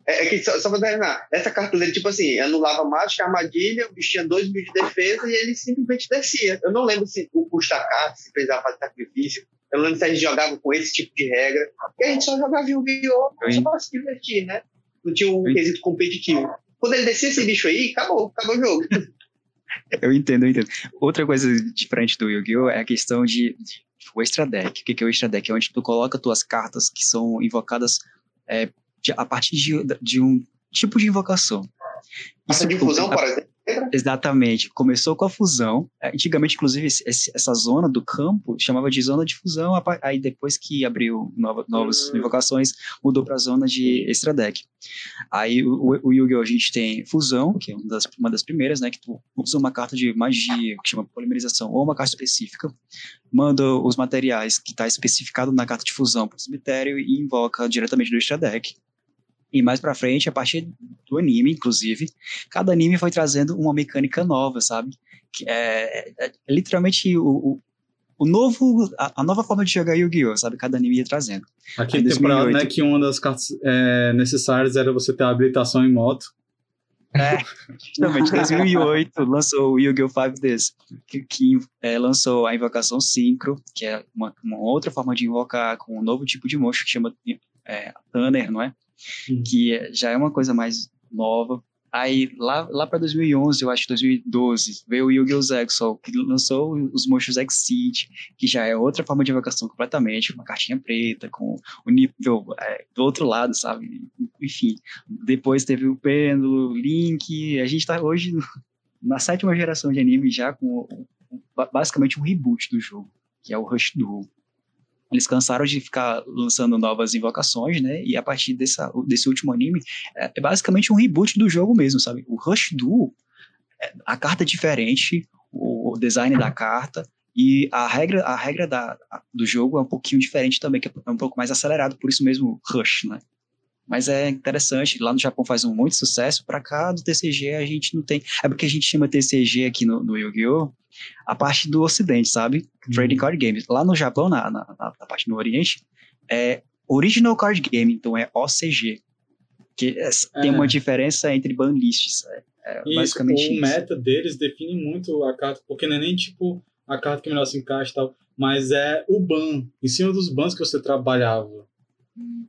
É, é que, só, só pra terminar, essa carta dele, tipo assim, anulava mágica, armadilha, o bicho tinha dois mil de defesa e ele simplesmente descia. Eu não lembro se o custa carta, se precisava fazer sacrifício. Eu não lembro se a gente jogava com esse tipo de regra. Porque a gente só jogava Yu-Gi-Oh! só pra se divertir, né? Não tinha um quesito competitivo. Quando ele descia esse bicho aí, acabou, acabou o jogo. Eu entendo, eu entendo. Outra coisa diferente do Yu-Gi-Oh! é a questão de, o extra deck. O que é o extra deck? É onde tu coloca tuas cartas que são invocadas é, de, a partir de, de, um tipo de invocação. Isso, de fusão, por exemplo? Exatamente. Começou com a fusão. É, antigamente, inclusive, esse, essa zona do campo chamava de zona de fusão. Aí, depois que abriu nova, novas uhum. invocações, mudou para a zona de extra deck. Aí, o, o Yu-Gi-Oh! a gente tem fusão, que é uma das, uma das primeiras, né? Que tu usa uma carta de magia, que chama polimerização, ou uma carta específica, manda os materiais que está especificado na carta de fusão para o cemitério e invoca diretamente do extra deck. E mais pra frente, a partir do anime, inclusive, cada anime foi trazendo uma mecânica nova, sabe? Que é, é, é literalmente o, o, o novo, a, a, nova forma de jogar Yu-Gi-Oh!, sabe? Cada anime ia trazendo. Aqui tem temporada, né, que uma das cartas é, necessárias era você ter a habilitação em moto. É, justamente, em 2008 lançou o Yu-Gi-Oh! 5Ds, que, que é, lançou a invocação Synchro, que é uma, uma, outra forma de invocar com um novo tipo de monstro que chama é, Tanner, não é? Que já é uma coisa mais nova. Aí, lá, lá para 2011, eu acho 2012, veio o Yu-Gi-Oh! Zexal, que lançou os monstros Exceed, que já é outra forma de invocação completamente, uma cartinha preta, com o nível é, do outro lado, sabe? Enfim, depois teve o Pêndulo, Link, a gente tá hoje na sétima geração de anime já com basicamente um reboot do jogo, que é o Rush Duel. Eles cansaram de ficar lançando novas invocações, né? E a partir dessa, desse último anime, é, é basicamente um reboot do jogo mesmo, sabe? O Rush Duel, é, a carta é diferente, o design da carta, e a regra, a regra da, do jogo é um pouquinho diferente também, que é um pouco mais acelerado, por isso mesmo Rush, né? Mas é interessante, lá no Japão faz um muito sucesso, para cá do TCG a gente não tem. É porque a gente chama TCG aqui no, no Yu-Gi-Oh! a parte do Ocidente, sabe? Uhum. Trading Card Games. Lá no Japão, na, na, na, parte do Oriente, é Original Card Game, então é OCG. Que é, é. tem uma diferença entre banlists. É, é isso, basicamente o isso. meta deles define muito a carta, porque não é nem tipo a carta que melhor se encaixa e tal, mas é o ban. Em cima dos bans que você trabalhava.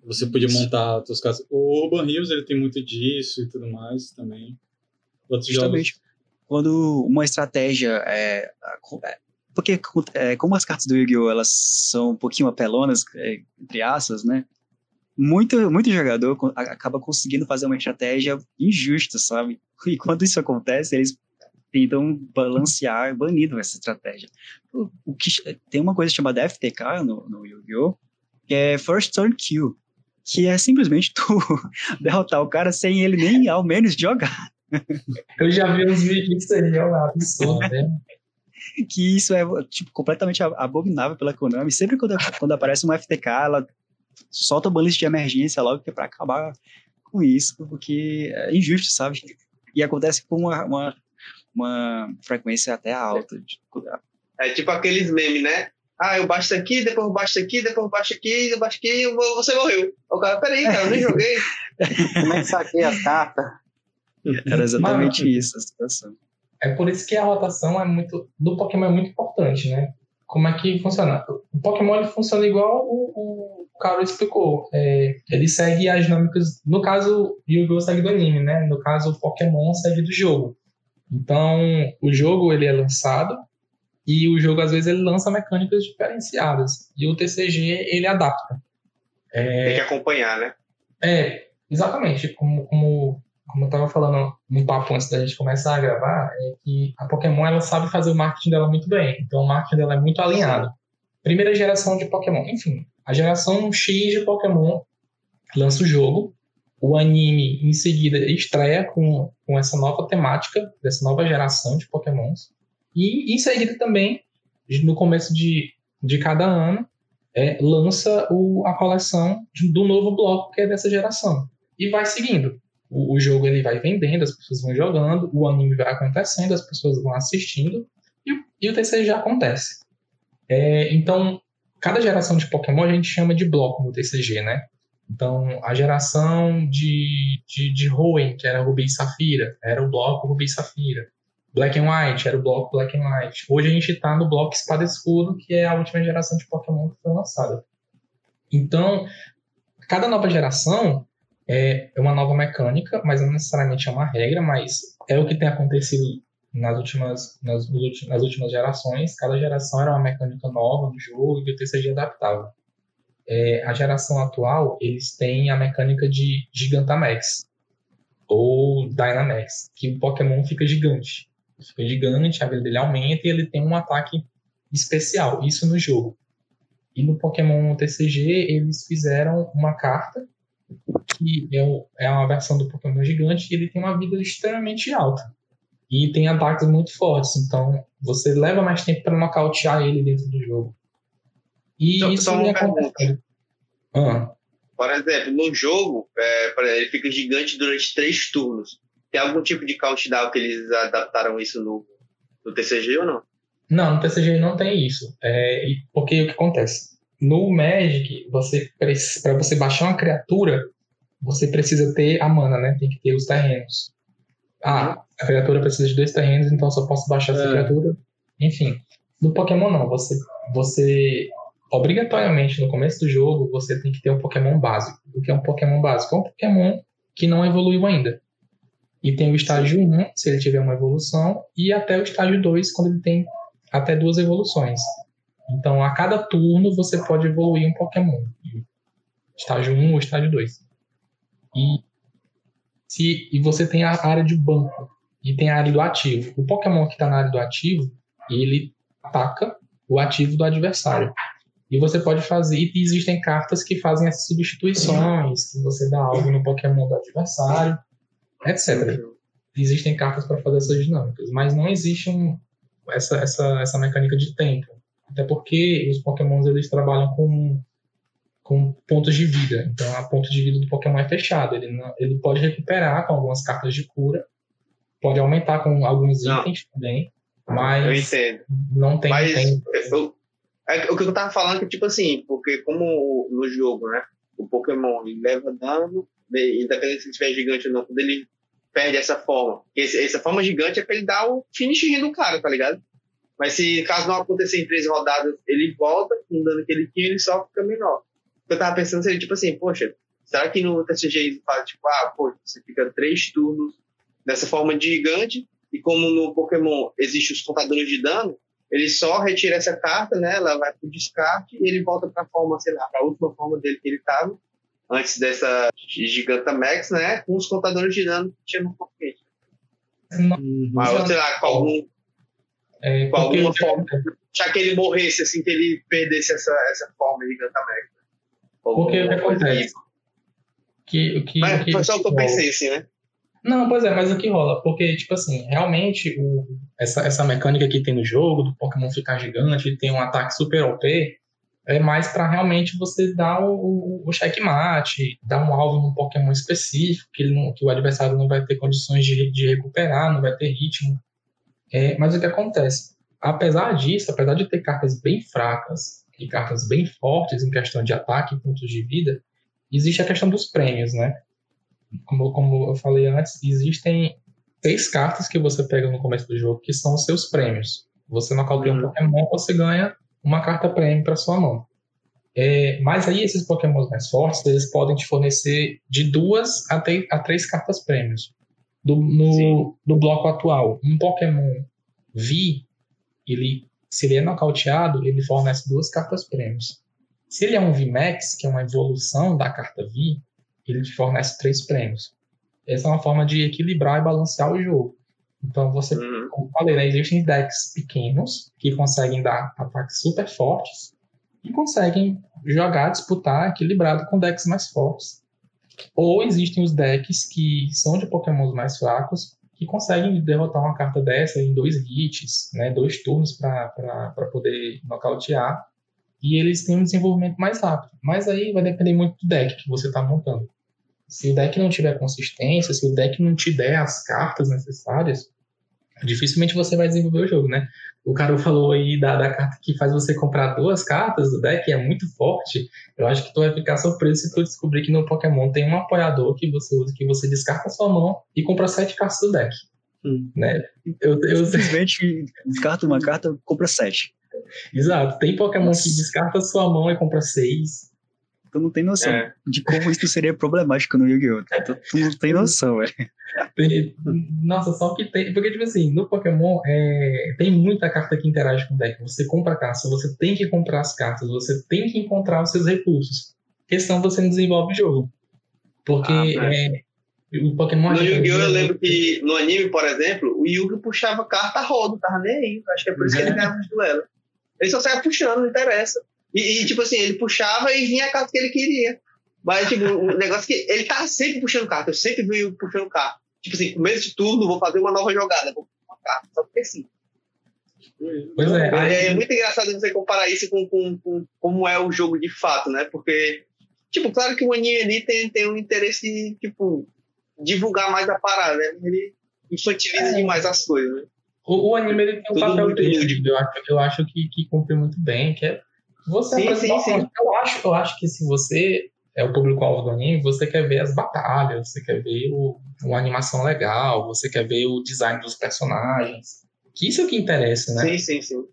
Você podia montar suas casas. O Urban Hills ele tem muito disso e tudo mais também. Outros Justamente. Jogos... Quando uma estratégia é, é porque é, como as cartas do Yu-Gi-Oh! elas são um pouquinho apelonas, é, entre aspas, né? Muito, muito jogador acaba conseguindo fazer uma estratégia injusta, sabe? E quando isso acontece, eles tentam balancear, banido essa estratégia. O, o que, tem uma coisa chamada FTK no, no Yu-Gi-Oh! Que é First Turn Kill, que é simplesmente tu derrotar o cara sem ele nem ao menos jogar. Eu já vi uns vídeos disso aí, é um absurdo, né? que isso é tipo, completamente abominável pela Konami. Sempre quando, quando aparece um FTK, ela solta o banlist de emergência logo que é para acabar com isso, porque é injusto, sabe? E acontece com uma, uma, uma frequência até alta. É tipo aqueles memes, né? Ah, eu baixo aqui, depois eu baixo aqui, depois eu baixo aqui, eu baixo aqui, você morreu. O cara, peraí, cara, eu nem joguei. Como é que saquei as cartas? Era exatamente Mas, isso a situação. É por isso que a rotação é muito do Pokémon é muito importante, né? Como é que funciona? O Pokémon ele funciona igual o, o Carlos explicou. É, ele segue as dinâmicas. No caso, Yu-Gi-Oh! segue do anime, né? No caso, o Pokémon segue do jogo. Então, o jogo ele é lançado e o jogo às vezes ele lança mecânicas diferenciadas e o TCG ele adapta. É, Tem que acompanhar, né? É, exatamente. Como, como como eu estava falando no papo antes da gente começar a gravar, é que a Pokémon ela sabe fazer o marketing dela muito bem. Então o marketing dela é muito alinhado. Primeira geração de Pokémon. Enfim, a geração X de Pokémon lança o jogo. O anime em seguida estreia com, com essa nova temática, dessa nova geração de Pokémons. E em seguida também, no começo de, de cada ano, é, lança o, a coleção do novo bloco que é dessa geração. E vai seguindo o, o, jogo ele vai vendendo, as pessoas vão jogando, o anime vai acontecendo, as pessoas vão assistindo e, e o TCG já acontece. É, então, cada geração de Pokémon a gente chama de bloco no TCG, né? Então, a geração de, de, de Hoenn, que era Rubi e Safira, era o bloco Rubi e Safira. Black and White era o bloco Black and White. Hoje a gente está no bloco Espada e Escudo, que é a última geração de Pokémon que foi lançada. Então, cada nova geração é uma nova mecânica, mas não necessariamente é uma regra, mas é o que tem acontecido nas últimas, nas, nas últimas gerações. Cada geração era uma mecânica nova no jogo e o TCG adaptava. É, a geração atual, eles têm a mecânica de Gigantamax ou Dynamax, que o Pokémon fica gigante. Fica gigante, a vida dele aumenta e ele tem um ataque especial, isso no jogo. E no Pokémon TCG, eles fizeram uma carta que é, é uma versão do Pokémon gigante e ele tem uma vida extremamente alta. E tem ataques muito fortes, então você leva mais tempo para nocautear ele dentro do jogo. E então, isso é acontece. Ah. Por exemplo, no jogo, é, ele fica gigante durante três turnos. Tem algum tipo de countdown que eles adaptaram isso no, no TCG ou não? Não, no TCG não tem isso. É, porque o que acontece? No Magic, você para você baixar uma criatura, você precisa ter a mana, né? Tem que ter os terrenos. Ah, a criatura precisa de dois terrenos, então eu só posso baixar essa é. criatura. Enfim, no Pokémon não. Você, você obrigatoriamente no começo do jogo você tem que ter um Pokémon básico. O que é um Pokémon básico? É um Pokémon que não evoluiu ainda. E tem o estágio 1, se ele tiver uma evolução, e até o estágio 2, quando ele tem até duas evoluções. Então, a cada turno, você pode evoluir um Pokémon. Estágio 1 ou estágio 2. E, se, e você tem a área de banco e tem a área do ativo. O Pokémon que está na área do ativo, ele ataca o ativo do adversário. E você pode fazer. E existem cartas que fazem essas substituições, que você dá algo no Pokémon do adversário, etc. Existem cartas para fazer essas dinâmicas, mas não existe um, essa, essa, essa mecânica de tempo. Até porque os Pokémons eles trabalham com com pontos de vida. Então, a ponto de vida do Pokémon é fechado. Ele, não, ele pode recuperar com algumas cartas de cura, pode aumentar com alguns não. itens também, mas não tem mas tempo. Eu, é, o que eu tava falando é que, tipo assim, porque como no jogo, né, o Pokémon ele leva dano, independente se ele tiver gigante ou não, quando ele perde essa forma. Esse, essa forma gigante é pra ele dar o finish do cara, tá ligado? Mas se caso não acontecer em três rodadas, ele volta com o dano que ele tinha, ele só fica menor eu tava pensando seria tipo assim, poxa, será que no TCG fala tipo, ah, pô, você fica três turnos dessa forma de gigante, e como no Pokémon existem os contadores de dano, ele só retira essa carta, né? Ela vai pro descarte e ele volta pra forma, sei lá, pra última forma dele que ele tava, antes dessa Gigantamax, né? Com os contadores de dano que tinha no Pokémon. Mas, sei lá, com algum. É, com alguma forma. Já que ele morresse, assim, que ele perdesse essa, essa forma Gigantamax. Porque o que acontece? Que, que, mas que, foi só o que eu pensei, assim, né? Não, pois é, mas o que rola? Porque, tipo assim, realmente, o, essa, essa mecânica que tem no jogo, do Pokémon ficar gigante, tem um ataque super OP, é mais para realmente você dar o, o, checkmate, dar um alvo num Pokémon específico, que, não, que o adversário não vai ter condições de, de recuperar, não vai ter ritmo. É, mas o que acontece? apesar disso, apesar de ter cartas bem fracas e cartas bem fortes em questão de ataque e pontos de vida, existe a questão dos prêmios, né? Como, como eu falei antes, existem seis cartas que você pega no começo do jogo que são os seus prêmios. Você nocauteia uhum. um Pokémon, você ganha uma carta prêmio para sua mão. É, mas aí esses Pokémons mais fortes, eles podem te fornecer de duas a, te, a três cartas prêmios. Do, no, no bloco atual, um Pokémon V, ele, se ele é nocauteado, ele fornece duas cartas prêmios. Se ele é um VMAX, que é uma evolução da carta V, ele te fornece três prêmios. Essa é uma forma de equilibrar e balancear o jogo. Então, você, uhum. Como falei, né, existem decks pequenos que conseguem dar ataques super fortes e conseguem jogar, disputar equilibrado com decks mais fortes. Ou existem os decks que são de pokémons mais fracos que conseguem derrotar uma carta dessa em dois hits, né, dois turnos para poder nocautear. E eles têm um desenvolvimento mais rápido. Mas aí vai depender muito do deck que você está montando. Se o deck não tiver consistência, se o deck não te der as cartas necessárias, dificilmente você vai desenvolver o jogo, né? O cara falou aí da, da carta que faz você comprar duas cartas do deck, é muito forte. Eu acho que tu vai ficar surpreso se tu descobrir que no Pokémon tem um apoiador que você usa, que você descarta a sua mão e compra sete cartas do deck. Hum. Né? Eu, eu... Simplesmente descarta uma carta, compra sete. Exato. Tem Pokémon Nossa. que descarta a sua mão e compra seis. Tu não tem noção é. de como isso seria problemático no Yu-Gi-Oh! Tu, tu, não tem noção, velho. Nossa, só que tem. Porque, tipo assim, no Pokémon é, tem muita carta que interage com o deck. Você compra cartas, você tem que comprar as cartas, você tem que encontrar os seus recursos. Questão você não desenvolve o jogo. Porque ah, é, o Pokémon. No Yu-Gi-Oh! eu lembro que no anime, por exemplo, o Yu-Gi puxava carta a rodo, tava nem aí. Acho que é por isso que ele é. ganhava os duelos. Ele só saia puxando, não interessa. E, e, tipo assim, ele puxava e vinha a carta que ele queria. Mas, tipo, o negócio é que ele tava sempre puxando carta. Eu sempre vi puxando carta. Tipo assim, começo de turno, vou fazer uma nova jogada. Vou puxar uma carta, só porque sim. Pois é, aí... é muito engraçado você comparar isso com, com, com, como é o jogo de fato, né? Porque, tipo, claro que o anime ali tem, tem um interesse, tipo, divulgar mais a parada, né? Ele infantiliza é. demais as coisas, né? O, o anime ele tem um Todo papel turístico, eu acho, eu acho que, que cumpre muito bem, que é você sim, sim, sim. Eu acho, eu acho que se você é o público-alvo do anime, você quer ver as batalhas, você quer ver o, uma animação legal, você quer ver o design dos personagens. Que isso é o que interessa, né? Sim, sim, sim.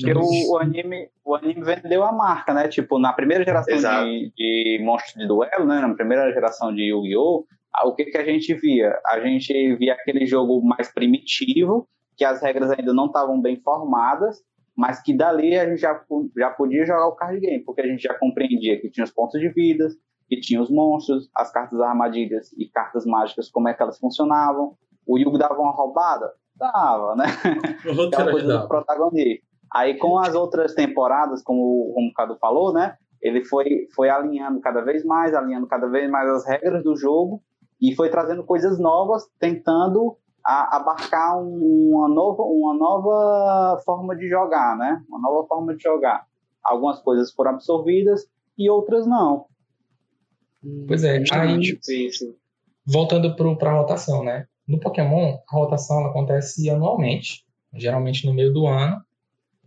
Porque o, o, anime, o anime vendeu a marca, né? Tipo, na primeira geração de, de monstros de duelo, né? Na primeira geração de Yu-Gi-Oh! O que, que a gente via? A gente via aquele jogo mais primitivo, que as regras ainda não estavam bem formadas, mas que dali a gente já, já podia jogar o card game, porque a gente já compreendia que tinha os pontos de vida, que tinha os monstros, as cartas armadilhas e cartas mágicas, como é que elas funcionavam. O Yugo dava uma roubada? Dava, né? Aquela coisa do protagonista. Aí com as outras temporadas, como o Cadu falou, né? Ele foi, foi alinhando cada vez mais, alinhando cada vez mais as regras do jogo e foi trazendo coisas novas, tentando a, abarcar um, uma, nova, uma nova forma de jogar, né? Uma nova forma de jogar. Algumas coisas foram absorvidas e outras não. Pois é, aí, voltando para a rotação, né? No Pokémon, a rotação acontece anualmente, geralmente no meio do ano.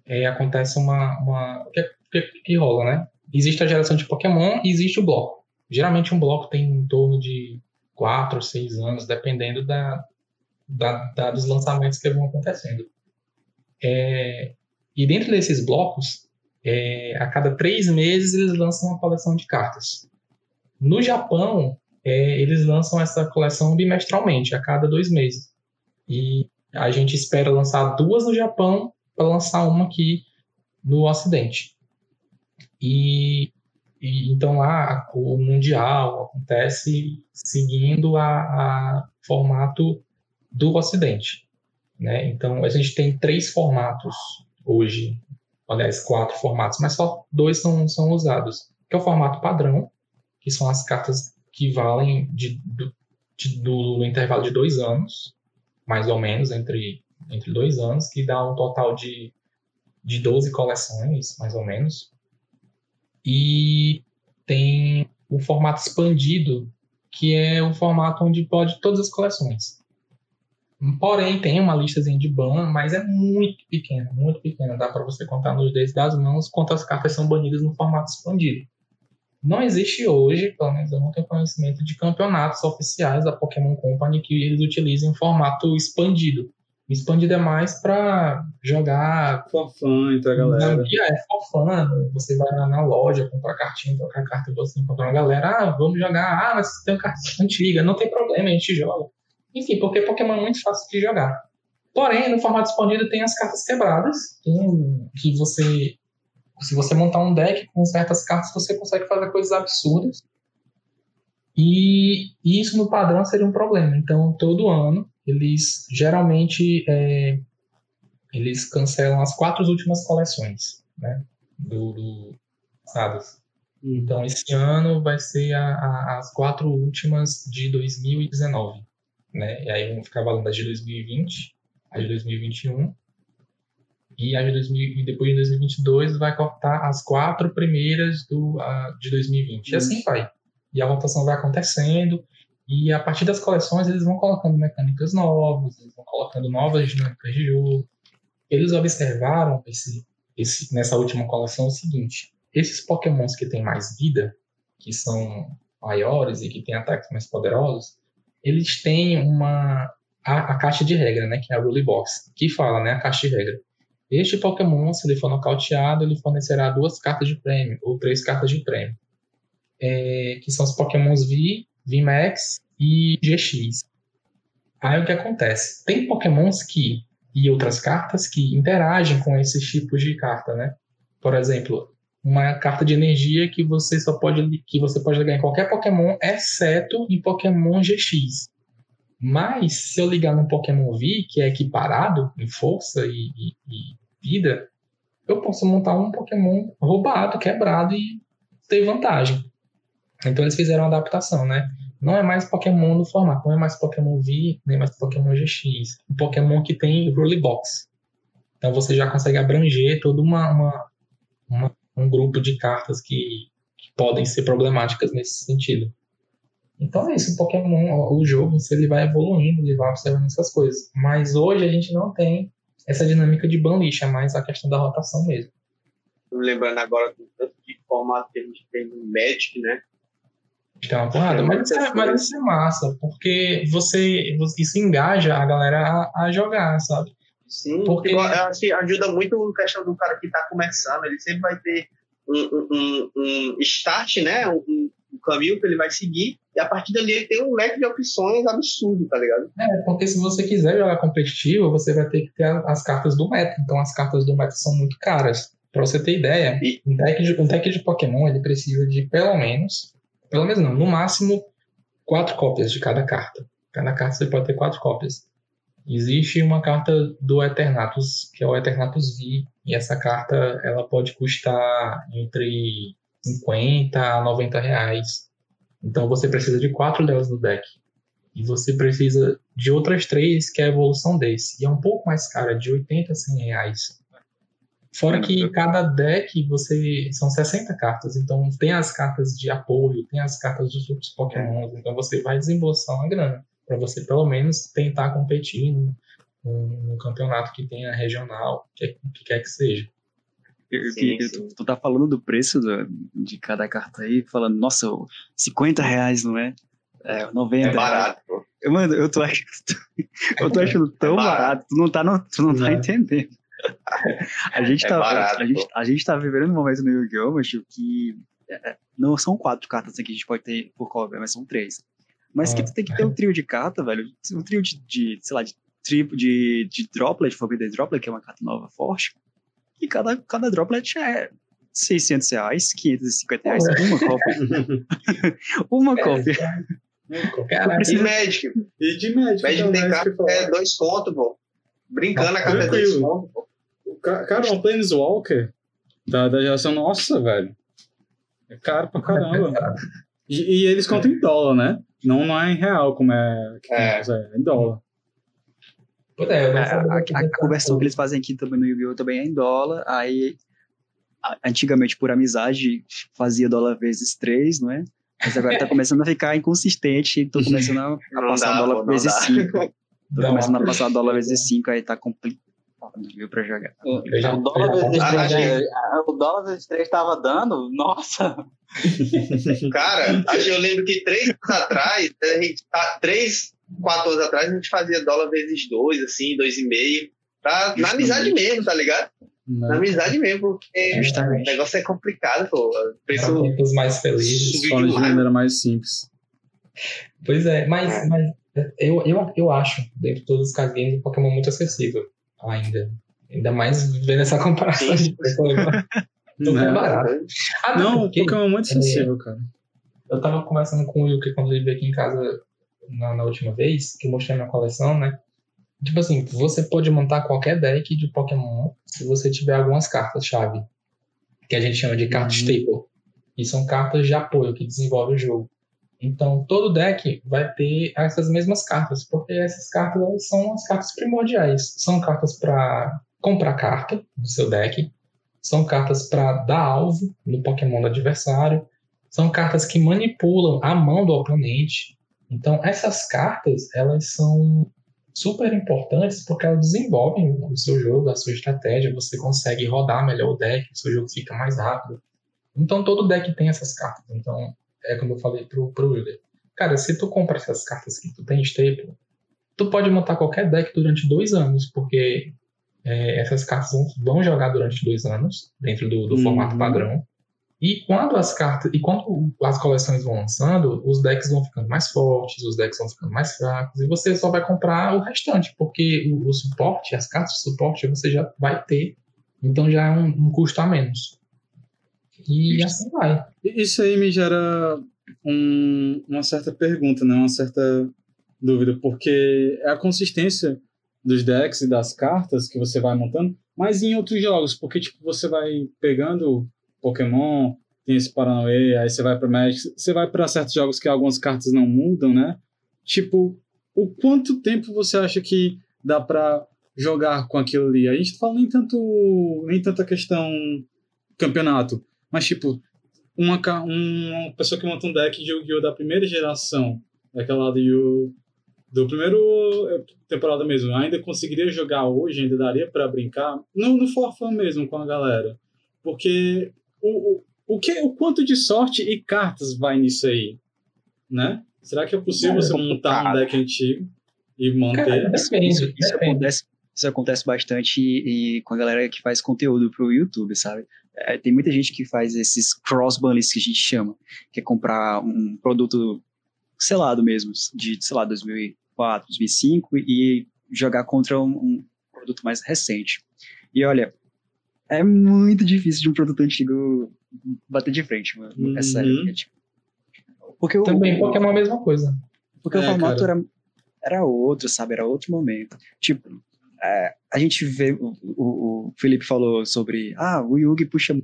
É, acontece uma. uma o que, que, que rola, né? Existe a geração de Pokémon e existe o bloco. Geralmente um bloco tem em torno de 4 ou 6 anos, dependendo da, dos lançamentos que vão acontecendo. É, e dentro desses blocos, é, a cada três meses eles lançam uma coleção de cartas. No Japão, é, eles lançam essa coleção bimestralmente, a cada dois meses. E a gente espera lançar duas no Japão para lançar uma aqui no Ocidente. E, e, então lá o mundial acontece seguindo a, a formato do Ocidente. Né? Então, a gente tem três formatos hoje, aliás, quatro formatos, mas só dois são, são usados, que é o formato padrão, que são as cartas que valem de, do, de, do, do intervalo de dois anos, mais ou menos, entre, entre dois anos, que dá um total de, de 12 coleções, mais ou menos. E tem o formato expandido, que é o formato onde pode todas as coleções. Porém, tem uma listazinha de ban, mas é muito pequena, muito pequena. Dá para você contar nos dedos das mãos quantas cartas são banidas no formato expandido. Não existe hoje, pelo menos eu não tenho conhecimento, de campeonatos oficiais da Pokémon Company que eles utilizem formato expandido. O expandido é mais para jogar. Fofã entre a galera. É, fofã. Você vai na loja, comprar cartinha, trocar carta e você encontrar uma galera. Ah, vamos jogar. Ah, mas tem uma carta antiga. Não tem problema, a gente joga. Enfim, porque Pokémon é muito fácil de jogar. Porém, no formato expandido tem as cartas quebradas, que você, se você montar um deck com certas cartas, você consegue fazer coisas absurdas. E isso no padrão seria um problema. Então, todo ano, eles geralmente é, eles cancelam as quatro últimas coleções né, do, do Sadas. Então, esse ano vai ser a, a, as quatro últimas de 2019 né? E aí vão ficar valendo as de 2020, as de 2021 e de 2000, e depois de 2022 vai cortar as quatro primeiras do, uh, de 2020. E assim vai. E a rotação vai acontecendo e a partir das coleções eles vão colocando mecânicas novas, eles vão colocando novas dinâmicas de jogo. Eles observaram esse, esse, nessa última coleção o seguinte: esses Pokémons que têm mais vida, que são maiores e que têm ataques mais poderosos, eles têm uma a, a, caixa de regra, né, que é a Rule Box, que fala, né, a caixa de regra. Este Pokémon, se ele for nocauteado, ele fornecerá duas cartas de prêmio ou três cartas de prêmio, é, que são os Pokémons V, VMAX e GX. Aí o que acontece? Tem Pokémons que e outras cartas que interagem com esses tipos de carta, né? Por exemplo, uma carta de energia que você só pode que você pode ligar em qualquer Pokémon, exceto em Pokémon GX. Mas se eu ligar no Pokémon V, que é equiparado em força e, e, e vida, eu posso montar um Pokémon roubado, quebrado e ter vantagem. Então eles fizeram a adaptação, né? Não é mais Pokémon no formato, não é mais Pokémon V, nem mais Pokémon GX. Um Pokémon que tem Rule Box. Então você já consegue abranger toda uma, uma, uma um grupo de cartas que, que podem ser problemáticas nesse sentido. Então é isso, o Pokémon, o jogo, ele vai evoluindo, ele vai observando essas coisas. Mas hoje a gente não tem essa dinâmica de banlist, é mais a questão da rotação mesmo. Lembrando agora do tanto de formato que a gente tem no Magic, né? Tem uma porrada, mas, isso é, mas isso é massa, porque você, isso engaja a galera a, a jogar, sabe? Sim, porque eu acho que ajuda muito a questão do cara que está começando. Ele sempre vai ter um, um, um start, né? Um, um, caminho que ele vai seguir. E a partir dali ele tem um leque de opções absurdo, tá ligado? É, porque se você quiser jogar competitivo, você vai ter que ter as cartas do meta. Então as cartas do meta são muito caras. Pra você ter ideia, e... um, deck de, um deck de Pokémon ele precisa de pelo menos, pelo menos não, no máximo, quatro cópias de cada carta. Cada carta você pode ter quatro cópias. Existe uma carta do Eternatus, que é o Eternatus V, e essa carta ela pode custar entre 50 a 90 reais. Então você precisa de quatro delas no deck. E você precisa de outras três, que é a evolução desse. E é um pouco mais cara, de 80 a 100 reais. Fora que cada deck você são 60 cartas, então tem as cartas de apoio, tem as cartas dos outros Pokémon, então você vai desembolsar uma grana para você pelo menos tentar competir no, no, campeonato que tenha regional, que, que quer que seja. sim, sim. Tu, tu, tá falando do preço do, de cada carta aí, falando, nossa, 50 reais, não é? É, 90 É barato, pô. Eu, mano, eu tô achando, eu tô achando tão é barato. barato. tu não tá, no, tu não tá entendendo. A gente, é tá, barato, a, gente, a gente tá vivendo um momento no Yu-Gi-Oh! Que é, não são quatro cartas que a gente pode ter por cover, mas são três. Mas que tu tem que ter um trio de carta, velho. Um trio de, de sei lá, de, tribo, de, de droplet, Forbidden Droplet, que é uma carta nova forte. E cada, cada droplet é 600 reais, 550 reais, uma cópia. uma cópia. Cara, preciso... E Magic. E de Magic. Magic tem carta é dois contos, pô. Brincando, a carta é dois contos, pô. Cara, uma Planeswalker da, da geração nossa, velho. É caro pra caramba. E, e, eles contam em dólar, né? Não, não é em real, como é, é. é em dólar. É, a, a, a conversão que eles fazem aqui também no Yu-Gi-Oh! também é em dólar. Aí, antigamente, por amizade, fazia dólar vezes três, não é? Mas agora tá começando a ficar inconsistente tô começando a, a passar dá, dólar vezes cinco. Tô começando a passar dólar vezes 5, aí tá complicado viu, pra jogar. O, o dólar vezes 3 o dólar vezes 3 tava dando, nossa! Cara, eu lembro que três anos atrás, a gente, tá, três, quatro anos atrás, a gente fazia dólar vezes 2, assim, 2,5. Tá, na amizade mesmo, tá ligado? Não. Na amizade mesmo, porque Justamente. o negócio é complicado, pô. Preço tempos mais felizes. de maneira mais simples. Pois é, mas, é. mas eu, eu, eu acho, dentro de todos os games, o Pokémon muito acessível ainda. Ainda mais vendo essa comparação de preço. Tô não, barato. Ah, não, porque, Pokémon é muito sensível, é, cara. Eu tava conversando com o Yuki quando ele veio aqui em casa na, na, última vez, que eu mostrei minha coleção, né? Tipo assim, você pode montar qualquer deck de Pokémon se você tiver algumas cartas-chave, que a gente chama de cartas uhum. staple. E são cartas de apoio que desenvolvem o jogo. Então, todo deck vai ter essas mesmas cartas, porque essas cartas são as cartas primordiais. São cartas para comprar carta do seu deck, são cartas para dar alvo no Pokémon do adversário, são cartas que manipulam a mão do oponente. Então, essas cartas, elas são super importantes porque elas desenvolvem o seu jogo, a sua estratégia, você consegue rodar melhor o deck, o seu jogo fica mais rápido. Então, todo deck tem essas cartas. Então, é como eu falei pro, pro Wilder. Cara, se tu compra essas cartas que tu tem staple, tu pode montar qualquer deck durante dois anos, porque é, essas cartas vão, vão, jogar durante dois anos, dentro do, do uhum. formato padrão. E quando as cartas, e quando as coleções vão lançando, os decks vão ficando mais fortes, os decks vão ficando mais fracos, e você só vai comprar o restante, porque o, o suporte, as cartas de suporte, você já vai ter, então já é um, um custo a menos. E assim vai. Isso aí me gera um, uma certa pergunta, né? uma certa dúvida, porque é a consistência dos decks e das cartas que você vai montando, mas em outros jogos, porque tipo, você vai pegando Pokémon, tem esse Paranoia, aí você vai para Magic, você vai para certos jogos que algumas cartas não mudam, né? Tipo, o quanto tempo você acha que dá para jogar com aquilo ali? A gente fala nem tanto nem tanta questão campeonato, mas, tipo, uma, uma pessoa que monta um deck de Yu-Gi-Oh! da primeira geração, daquela do, Yu, do primeiro eh, temporada mesmo, ainda conseguiria jogar hoje, ainda daria para brincar, no, no forfã mesmo com a galera. Porque o, o, o, que, o quanto de sorte e cartas vai nisso aí? Né? Será que é possível é, você montar um deck antigo e manter? Cara, depende, isso, isso, acontece, isso acontece bastante e, e com a galera que faz conteúdo pro YouTube, sabe? É, tem muita gente que faz esses cross bundles que a gente chama, que é comprar um produto selado mesmo, de, sei lá, 2004, 2005 e jogar contra um, um produto mais recente. E olha, é muito difícil de um produto antigo bater de frente, mano. Uhum. É sério. É, tipo, porque Também o, Pokémon é a mesma coisa. Porque é, o formato era, era outro, sabe? Era outro momento. Tipo, é, a gente vê, o, o, o, Felipe falou sobre, ah, o Yugi puxa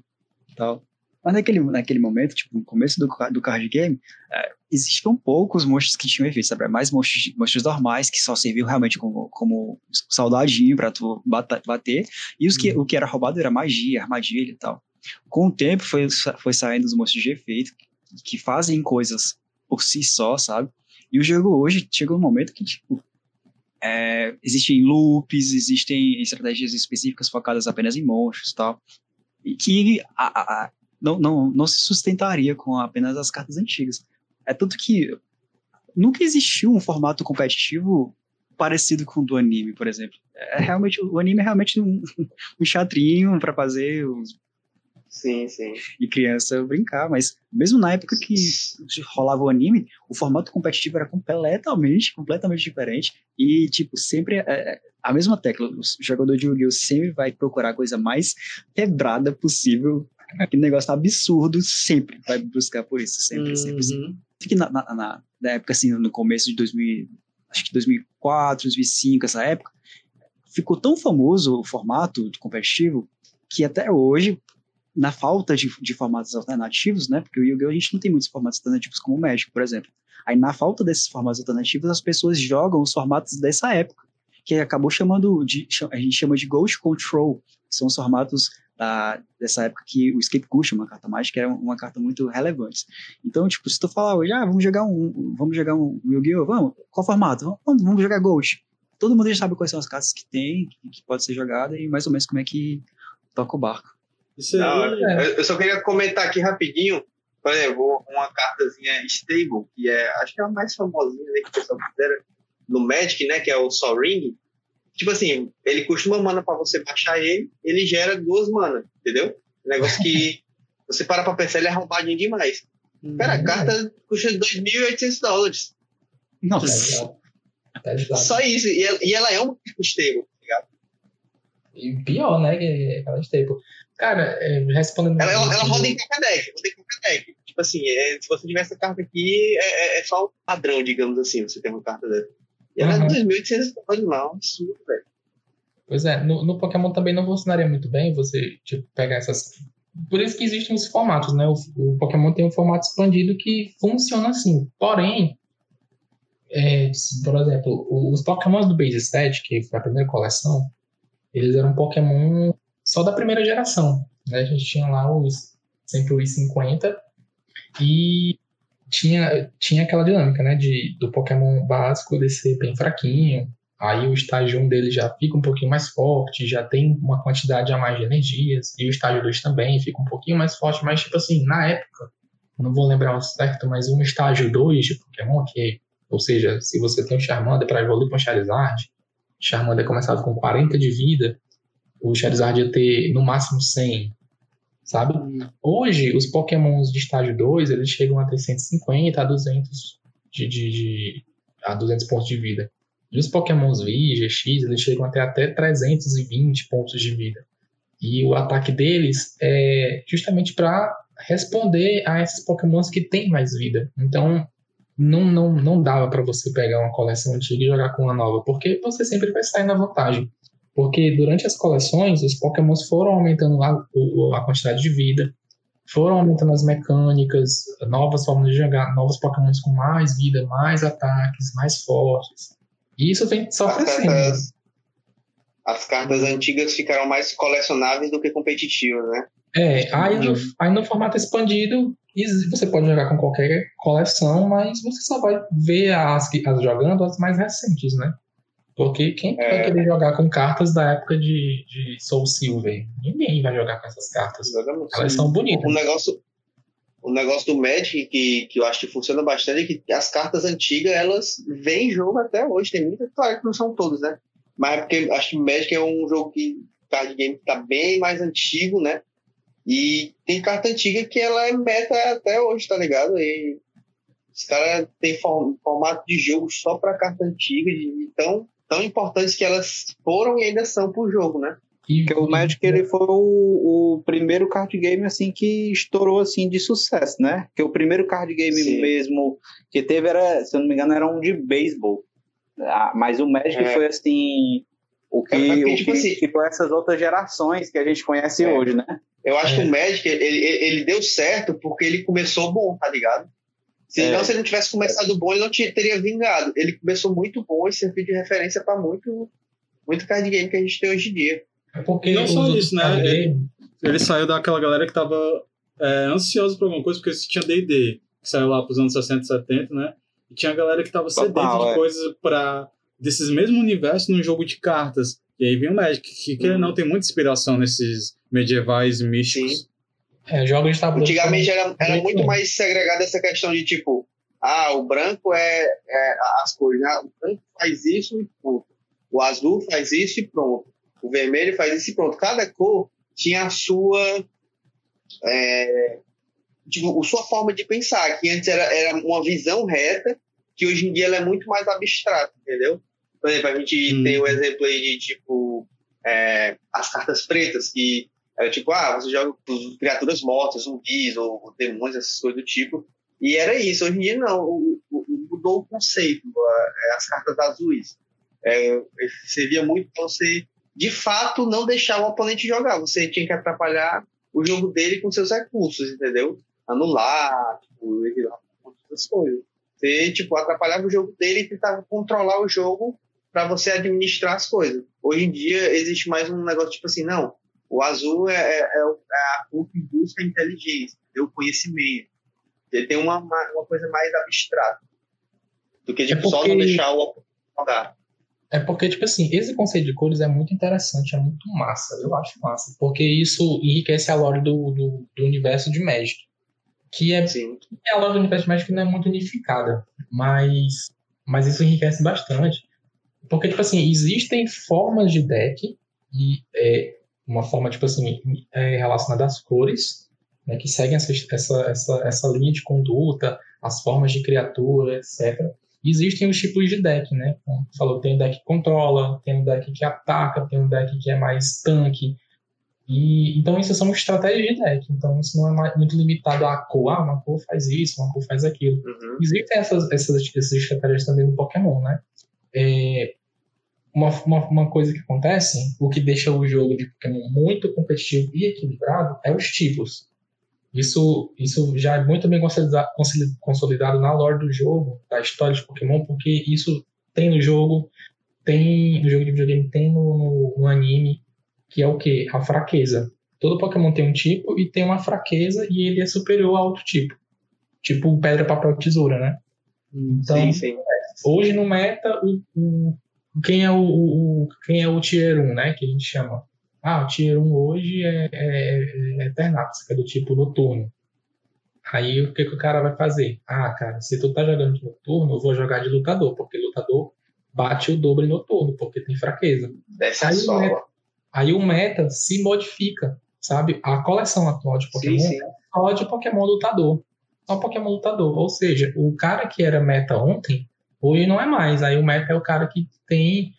tal. Mas naquele, naquele momento, tipo, no começo do, do card game, é, existiam poucos monstros que tinham efeito, sabe? Mais monstros, monstros normais, que só serviam realmente como, como saudadinho pra tu bater. E os que, uhum. o que era roubado era magia, armadilha e tal. Com o tempo, foi, foi saindo os monstros de efeito, que fazem coisas por si só, sabe? E o jogo hoje chegou um momento que, tipo, é, existem loops, existem estratégias específicas focadas apenas em monstros e tal, e que a, a, não, não, não se sustentaria com apenas as cartas antigas. É tanto que nunca existiu um formato competitivo parecido com o do anime, por exemplo. É realmente o anime é realmente um, um teatrinho para fazer os Sim, sim. E criança brincar, mas mesmo na época que rolava o anime, o formato competitivo era completamente, completamente diferente. E, tipo, sempre é, é a mesma tecla. O jogador de Yu-Gi-Oh! sempre vai procurar a coisa mais quebrada possível. Aquele negócio absurdo, sempre vai buscar por isso, sempre, uhum. sempre, sempre. Que na, na, na, na época, assim, no começo de 2000, acho que 2004, 2005, essa época, ficou tão famoso o formato competitivo que até hoje na falta de, de formatos alternativos, né? Porque o Yu-Gi-Oh! a gente não tem muitos formatos alternativos como o Magic, por exemplo. Aí, na falta desses formatos alternativos, as pessoas jogam os formatos dessa época, que acabou chamando de, a gente chama de Ghost Control, que são os formatos da, dessa época que o Escape Cushion, uma carta mágica, era uma carta muito relevante. Então, tipo, se tu falar hoje, ah, vamos jogar um, vamos jogar um Yu-Gi-Oh! Vamos, qual formato? Vamos, vamos jogar Ghost. todo mundo já sabe quais são as cartas que tem, que, que pode ser jogada e mais ou menos como é que toca o barco. Isso Não, é. Eu só queria comentar aqui rapidinho, por exemplo, uma cartazinha stable, que é, acho que é a mais famosinha né, que o pessoal considera no Magic, né, que é o Sol Ring. Tipo assim, ele custa uma mana para você baixar ele, ele gera duas manas, entendeu? Negócio que você para pra pensar, ele é roubadinho demais. Cara, a carta custa 2.800 dólares. Nossa. É Só isso. E ela, e ela é uma stable, tá ligado? E pior, né? Que aquela stable. Cara, é, respondendo. Ela, ela, ela roda em qualquer deck. Roda em qualquer deck. Tipo assim, é, se você tiver essa carta aqui, é, é, é só o padrão, digamos assim, você tem uma carta dessa. E ela uhum. é 2.800 dólares, não. Absurdo, velho. Pois é, no, no, Pokémon também não funcionaria muito bem você tipo, pegar essas por isso que existem os formatos, né? O, o Pokémon tem um formato expandido que funciona assim. Porém, é, por exemplo, os Pokémon do Base Set, que foi a primeira coleção, eles eram Pokémon só da primeira geração. Né? A gente tinha lá os sempre os 50 e tinha, tinha aquela dinâmica, né? De, do Pokémon básico descer bem fraquinho, Aí o estágio 1 dele já fica um pouquinho mais forte, já tem uma quantidade a mais de energias, e o estágio 2 também fica um pouquinho mais forte, mas tipo assim, na época, não vou lembrar o certo, mas um estágio 2 de Pokémon, que, ou seja, se você tem o Charmander para evoluir para o Charizard, Charmander começado com 40 de vida, o Charizard ia ter no máximo 100, sabe? Hoje, os Pokémons de estágio 2, eles chegam a ter 150 a 200 de, de, de a 200 pontos de vida. E os Pokémons V, GX, eles chegam até até 320 pontos de vida. E o ataque deles é justamente para responder a esses Pokémons que têm mais vida. Então, não, não, não dava para você pegar uma coleção antiga e jogar com uma nova, porque você sempre vai sair na vantagem. Porque durante as coleções, os Pokémons foram aumentando a, a quantidade de vida, foram aumentando as mecânicas, novas formas de jogar, novos Pokémons com mais vida, mais ataques, mais fortes. E isso vem só as crescendo. Cartas, as cartas antigas ficaram mais colecionáveis do que competitivas, né? É, aí no, aí no formato expandido, você pode jogar com qualquer coleção, mas você só vai ver as, as jogando as mais recentes, né? Porque quem é. vai querer jogar com cartas da época de, de Soul Silver? Ninguém vai jogar com essas cartas. Exatamente. Elas são bonitas. O negócio, o negócio do Magic que, que eu acho que funciona bastante é que as cartas antigas elas vêm em jogo até hoje. Tem muitas, claro que não são todas, né? Mas é porque acho que o Magic é um jogo que card game tá bem mais antigo, né? E tem carta antiga que ela é meta até hoje, tá ligado? E os caras têm formato de jogo só para carta antiga, de tão, importantes que elas foram e ainda são pro jogo, né? Porque o Magic ele foi o, o, primeiro card game assim que estourou assim de sucesso, né? Que o primeiro card game Sim. mesmo que teve era, se eu não me engano, era um de beisebol. Ah, mas o Magic é. foi assim o que, é, o tipo que assim, tipo, essas outras gerações que a gente conhece é. hoje, né? Eu acho que o é. Magic ele, ele deu certo porque ele começou bom, tá ligado? Se, é. não, se ele não tivesse começado bom, ele não teria vingado. Ele começou muito bom e serviu de referência para muito, muito card game que a gente tem hoje em dia. É porque não só isso, né? Ele, ele, saiu daquela galera que tava é, ansiosa por alguma coisa, porque tinha D&D, que saiu lá pros anos 60 e 70, né? E tinha a galera que tava sedenta de é. coisas para desses mesmos universos num jogo de cartas. E aí vem o Magic, que, que uhum. não tem muita inspiração nesses medievais místicos. Sim. É, jogos de tabuleiro. Antigamente era, era muito mais segregada essa questão de tipo, ah, o branco é, é as cores, né? O branco faz isso e pronto. O azul faz isso e pronto. O vermelho faz isso e pronto. Cada cor tinha a sua. É, tipo, a sua forma de pensar, que antes era, era uma visão reta, que hoje em dia ela é muito mais abstrata, entendeu? Por exemplo, a gente hum. tem o exemplo aí de tipo é, as cartas pretas, que era tipo, ah, você joga criaturas mortas, zumbis ou, demônios, essas coisas do tipo. E era isso. Hoje em dia, não. O, o, mudou o conceito. As cartas azuis. É, servia muito para você de fato não deixar o oponente jogar. Você tinha que atrapalhar o jogo dele com seus recursos, entendeu? Anular, tipo, outras coisas. Você, tipo, atrapalhava o jogo dele e tentava controlar o jogo para você administrar as coisas. Hoje em dia existe mais um negócio tipo assim, não, o azul é, é, é, é a cor que busca a inteligência, o conhecimento. Ele tem uma, uma, coisa mais abstrata do que tipo, é porque... só não deixar o jogar. É porque, tipo assim, esse conceito de cores é muito interessante, é muito massa. Eu acho massa. Porque isso enriquece a lore do, do, do universo de Magic. Que é, Sim. é a lore do universo de Magic não é muito unificada. Mas, mas isso enriquece bastante. Porque, tipo assim, existem formas de deck. E é uma forma, tipo assim, é relacionada às cores. Né, que seguem essa, essa, essa, essa linha de conduta, as formas de criatura, etc existem os tipos de deck, né? Como tu falou, tem um deck que controla, tem um deck que ataca, tem um deck que é mais tanque. E, então, isso são estratégias de deck. Então, isso não é muito limitado a cor. Ah, uma cor faz isso, uma cor faz aquilo. Uhum. Existem essas, essas, essas estratégias também no Pokémon, né? É, uma, uma, uma coisa que acontece, o que deixa o jogo de Pokémon muito competitivo e equilibrado, é os tipos. Isso, isso já é muito bem consolidado, na lore do jogo, da história de Pokémon, porque isso tem no jogo, tem no jogo de videogame, tem no, no, no anime, que é o que? A fraqueza. Todo Pokémon tem um tipo e tem uma fraqueza e ele é superior a outro tipo. Tipo pedra, papel, tesoura, né? Então, sim, sim. hoje no meta, o, o, quem, é o, o, quem é o Tier 1, né? Que a gente chama. Ah, o Tier 1 hoje é, é, é Eternatus, que é do tipo noturno. Aí o que, que o cara vai fazer? Ah, cara, se tu tá jogando de noturno, eu vou jogar de lutador, porque lutador bate o dobro em noturno, porque tem fraqueza. Dessa Aí, o meta, aí o meta se modifica, sabe? A coleção atual de Pokémon Sim, sim. é só de Pokémon lutador. Só Pokémon lutador. Ou seja, o cara que era meta ontem, hoje não é mais. Aí o meta é o cara que tem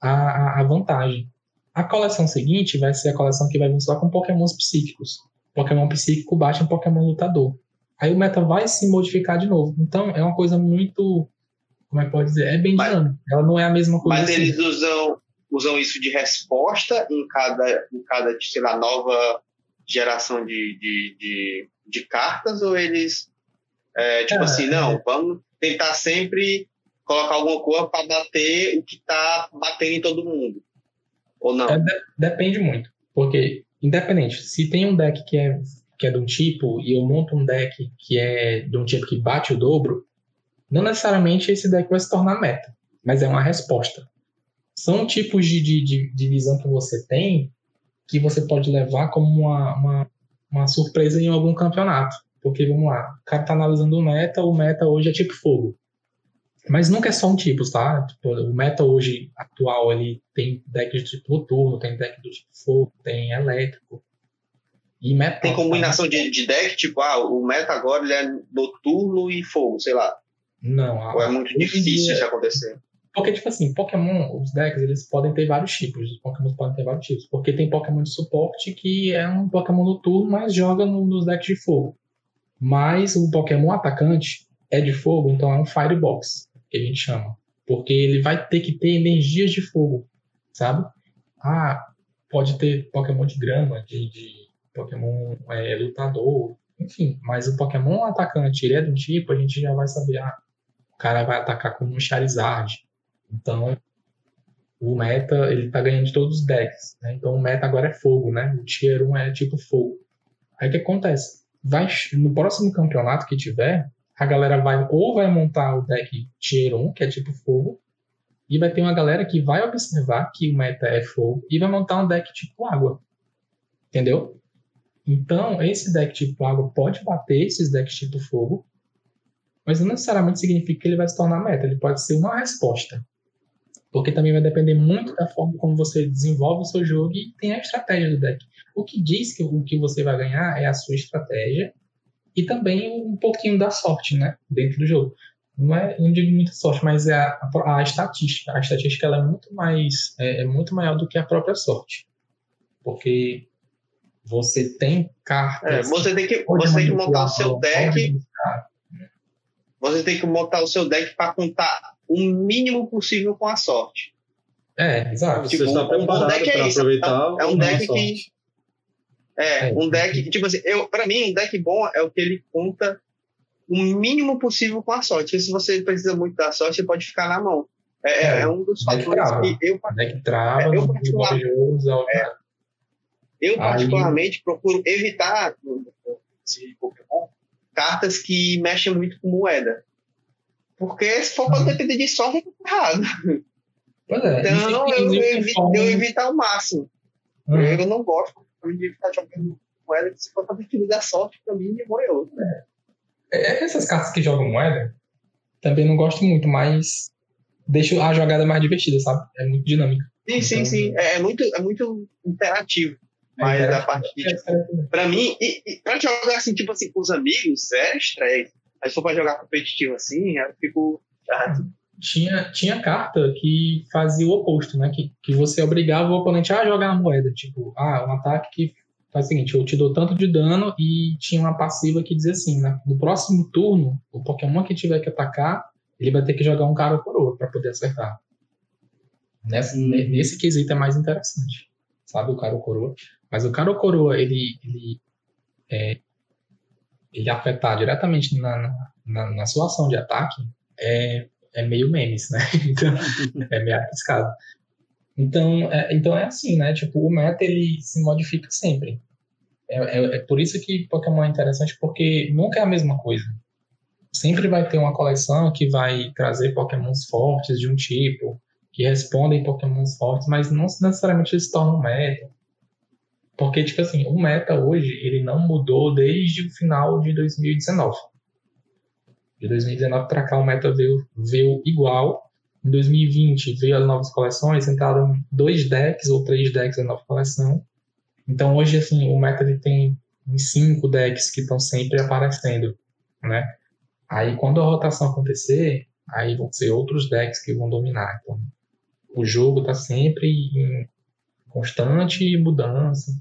a, a, vantagem. A coleção seguinte vai ser a coleção que vai vir só com Pokémons psíquicos. Pokémon psíquico bate em Pokémon lutador. Aí o meta vai se modificar de novo. Então é uma coisa muito. Como é que pode dizer? É bem dinâmica. Ela não é a mesma coisa. Mas assim. eles usam, usam isso de resposta em cada, em cada, sei lá, nova geração de, de, de, de cartas, ou eles, é, tipo É, assim, não, vamos tentar sempre colocar alguma coisa para bater o que tá batendo em todo mundo. Ou não? É, de- depende muito. Porque, independente, se tem um deck que é, que é de um tipo e eu monto um deck que é de um tipo que bate o dobro, não necessariamente esse deck vai se tornar meta, mas é uma resposta. São tipos de, de, de, de visão que você tem que você pode levar como uma, uma, uma surpresa em algum campeonato. Porque, vamos lá, o cara tá analisando o meta, o meta hoje é tipo fogo. Mas nunca é só um tipo, tá? Tipo, o meta hoje atual ele tem deck de tipo noturno, tem deck do tipo fogo, tem elétrico. E meta Tem combinação de, de deck, tipo, ah, o meta agora ele é noturno e fogo, sei lá. Não, Ou é muito difícil isso acontecer. Porque, tipo assim, Pokémon, os decks, eles podem ter vários tipos. Os Pokémon podem ter vários tipos. Porque tem Pokémon de suporte que é um Pokémon noturno, mas joga no- nos decks de fogo. Mas o Pokémon atacante é de fogo, então é um Firebox, que a gente chama. Porque ele vai ter que ter energias de fogo, sabe? Ah, pode ter Pokémon de grama, de, de Pokémon é, lutador, enfim. Mas o Pokémon atacante, ele é um tipo, a gente já vai saber, ah, o cara vai atacar como um Charizard. Então, o meta, ele tá ganhando de todos os decks, né? Então, o meta agora é fogo, né? O Tier 1 é tipo fogo. Aí o que acontece? Vai, no próximo campeonato que tiver, a galera vai ou vai montar o deck Tier 1, que é tipo fogo, e vai ter uma galera que vai observar que o meta é fogo e vai montar um deck tipo água. Entendeu? Então, esse deck tipo água pode bater esses decks tipo fogo, mas não necessariamente significa que ele vai se tornar meta, ele pode ser uma resposta. Porque também vai depender muito da forma como você desenvolve o seu jogo e tem a estratégia do deck. O que diz que o que você vai ganhar é a sua estratégia e também um pouquinho da sorte, né? Dentro do jogo. Não é, não digo muita sorte, mas é a, a, a estatística. A estatística ela é muito mais, é, é muito maior do que a própria sorte. Porque você tem É, cartas. você tem que, pode você tem que montar o seu deck você tem que montar o seu deck para contar o mínimo possível com a sorte. É, exato. Você Tipo, está um preparado deck é para isso, aproveitar é um deck que-. É, É. um deck, tipo assim, eu, pra mim, um deck bom é o que ele conta o mínimo possível com a sorte. E se você precisa muito da sorte, você pode ficar na mão. É, é, É, é um dos fatores que eu, deck trava, É, eu não particular- desenvolve jogos. é, eu Aí- particularmente procuro evitar esse Pokémon cartas que mexem muito com moeda. Porque se for pra Uhum. depender de sorte, é errado. Pois é. Então eu, eu, evito, eu evito ao máximo. Uhum. Eu não gosto de ficar jogando moeda pra definição da sorte, pra mim, morreu. É, essas cartas que jogam moeda, também não gosto muito, mas deixo a jogada mais divertida, sabe? É muito dinâmica. Sim, sim, Então- sim. É, é muito, é muito interativo. Mas É, a parte de, tipo, pra mim, e, e pra jogar assim, tipo assim, com os amigos, é estresse. Mas se for pra jogar competitivo assim, eu fico chato. Tinha, tinha carta que fazia o oposto, né? Que, que você obrigava o oponente a jogar na moeda. Tipo, ah, um ataque que faz o seguinte, eu te dou tanto de dano e tinha uma passiva que dizia assim, né? No próximo turno, o Pokémon que tiver que atacar, ele vai ter que jogar um cara ou coroa pra poder acertar. Nessa, Hum. ne- Nesse quesito é mais interessante, sabe? O cara ou coroa. Mas o cara ou coroa, ele, ele, é, ele afetar diretamente na, na, na sua ação de ataque, é, é meio memes, né? Então, é meio arriscado. Então é, então é assim, né? Tipo, o meta ele se modifica sempre. É, é, é por isso que Pokémon é interessante, porque nunca é a mesma coisa. Sempre vai ter uma coleção que vai trazer Pokémons fortes de um tipo, que respondem Pokémons fortes, mas não necessariamente eles se tornam meta. Porque, tipo assim, o meta hoje, ele não mudou desde o final de 2019. De 2019 para cá, o meta veio, veio igual. Em 2020 veio as novas coleções, entraram dois decks ou três decks da nova coleção. Então hoje, assim, o meta ele tem cinco decks que estão sempre aparecendo, né? Aí quando a rotação acontecer, aí vão ser outros decks que vão dominar. Então, o jogo está sempre em constante mudança.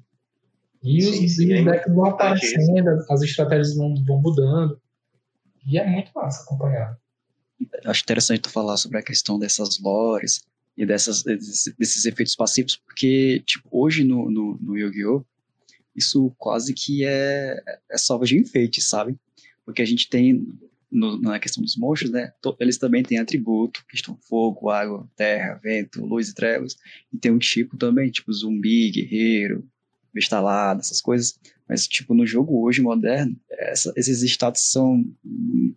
E os, Sim, sim, e os é decks vão aparecendo, as- as estratégias vão, vão mudando. E é muito massa acompanhar. acho interessante tu falar sobre a questão dessas lores e dessas, desses, efeitos passivos, porque, tipo, hoje no, no, no Yu-Gi-Oh! isso quase que é, é salva de enfeite, sabe? Porque a gente tem, no- na questão dos monstros, né, eles também têm atributo, questão fogo, água, terra, vento, luz e trevas, e tem um tipo também, tipo zumbi, guerreiro, bestalada, essas coisas, mas, tipo, no jogo hoje, moderno, essa- esses status são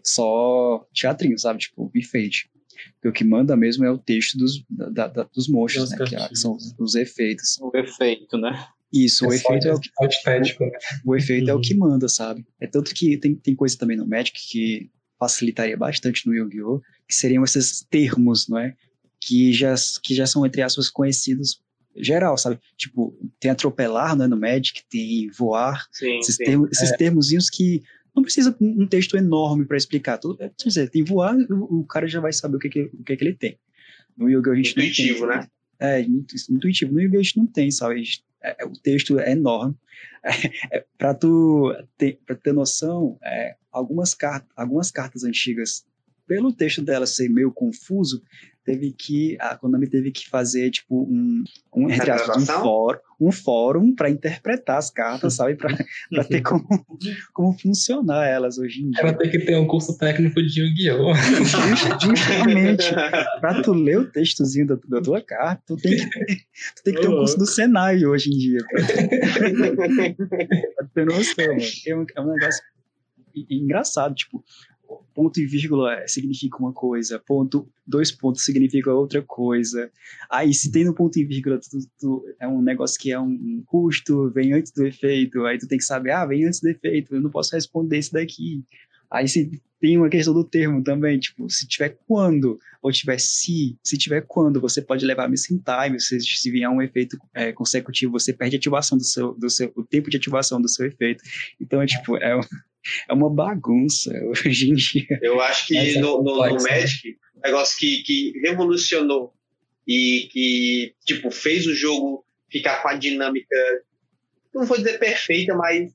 só teatrinho, sabe? Tipo, enfeite. Porque o que manda mesmo é o texto dos, da- da- dos monstros, Das né? Que, é- que são os, os efeitos. O efeito, né? Isso, o É só- efeito é o que, estético, né? o, efeito é o que manda, sabe? É tanto que tem, tem coisa também no Magic que facilitaria bastante no Yu-Gi-Oh! que seriam esses termos, não é? Que já, que já são, entre aspas, conhecidos geral, sabe? Tipo, tem atropelar, né, no Magic, tem voar, Sim, esses, sim. termos, esses termozinhos que não precisa um texto enorme para explicar. Tudo, é, quer dizer, tem voar, o, o cara já vai saber o que, que, o que, que ele tem. No Yu-Gi-Oh! a gente Intuitivo, não tem. né? É, intuitivo. No Yu-Gi-Oh! a gente não tem, sabe? Gente- é, o texto é enorme. É, para tu ter, pra ter noção, é, algumas, car algumas cartas antigas, pelo texto delas ser meio confuso, teve que a Konami teve que fazer tipo um, um entre aspas, um fórum, um fórum para interpretar as cartas, sabe? Para ter como, como funcionar elas hoje em dia. Ela tem que ter um curso técnico de Yu-Gi-Oh! Just- justamente para tu ler o textozinho da, da tua carta, tu tem que, ter- tu tem que ter um curso do Senai hoje em dia. Pra, pra ter noção, mano. É um, é um negócio engraçado, tipo, ponto e vírgula significa uma coisa, ponto, dois pontos significa outra coisa. Aí, se tem no ponto e vírgula, tu, tu- é um negócio que é um, um custo, vem antes do efeito, aí tu tem que saber, ah, vem antes do efeito, eu não posso responder isso daqui. Aí, se tem uma questão do termo também, tipo, se tiver quando, ou tiver se, se tiver quando, você pode levar missing time, se, se vier um efeito é, consecutivo, você perde a ativação do seu, do seu, o tempo de ativação do seu efeito. Então, é tipo, é, é uma bagunça hoje em dia. Eu acho que é no, no, no? Magic, um negócio que, que revolucionou e que, tipo, fez o jogo ficar com a dinâmica, não vou dizer perfeita, mas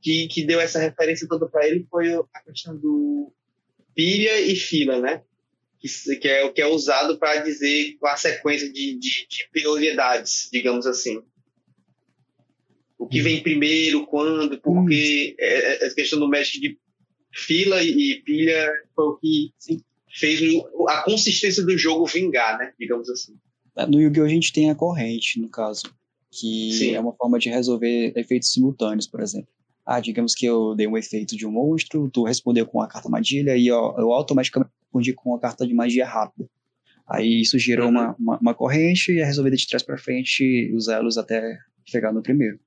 que, que deu essa referência toda para ele foi a questão do pilha e fila, né? Que, que é o que é usado para dizer a sequência de, de, de prioridades, digamos assim. O que vem primeiro, quando, porque é, é, essa questão do Magic de fila e pilha foi o que assim, fez a consistência do jogo vingar, né? Digamos assim. No Yu-Gi-Oh! a gente tem a corrente, no caso, que Sim. é uma forma de resolver efeitos simultâneos, por exemplo. Ah, digamos que eu dei um efeito de um monstro, tu respondeu com a carta magia e ó, eu automaticamente respondi com a carta de magia rápida. Aí isso gerou Uhum. uma, uma, uma corrente e é resolvido de trás para frente os elos até chegar no primeiro.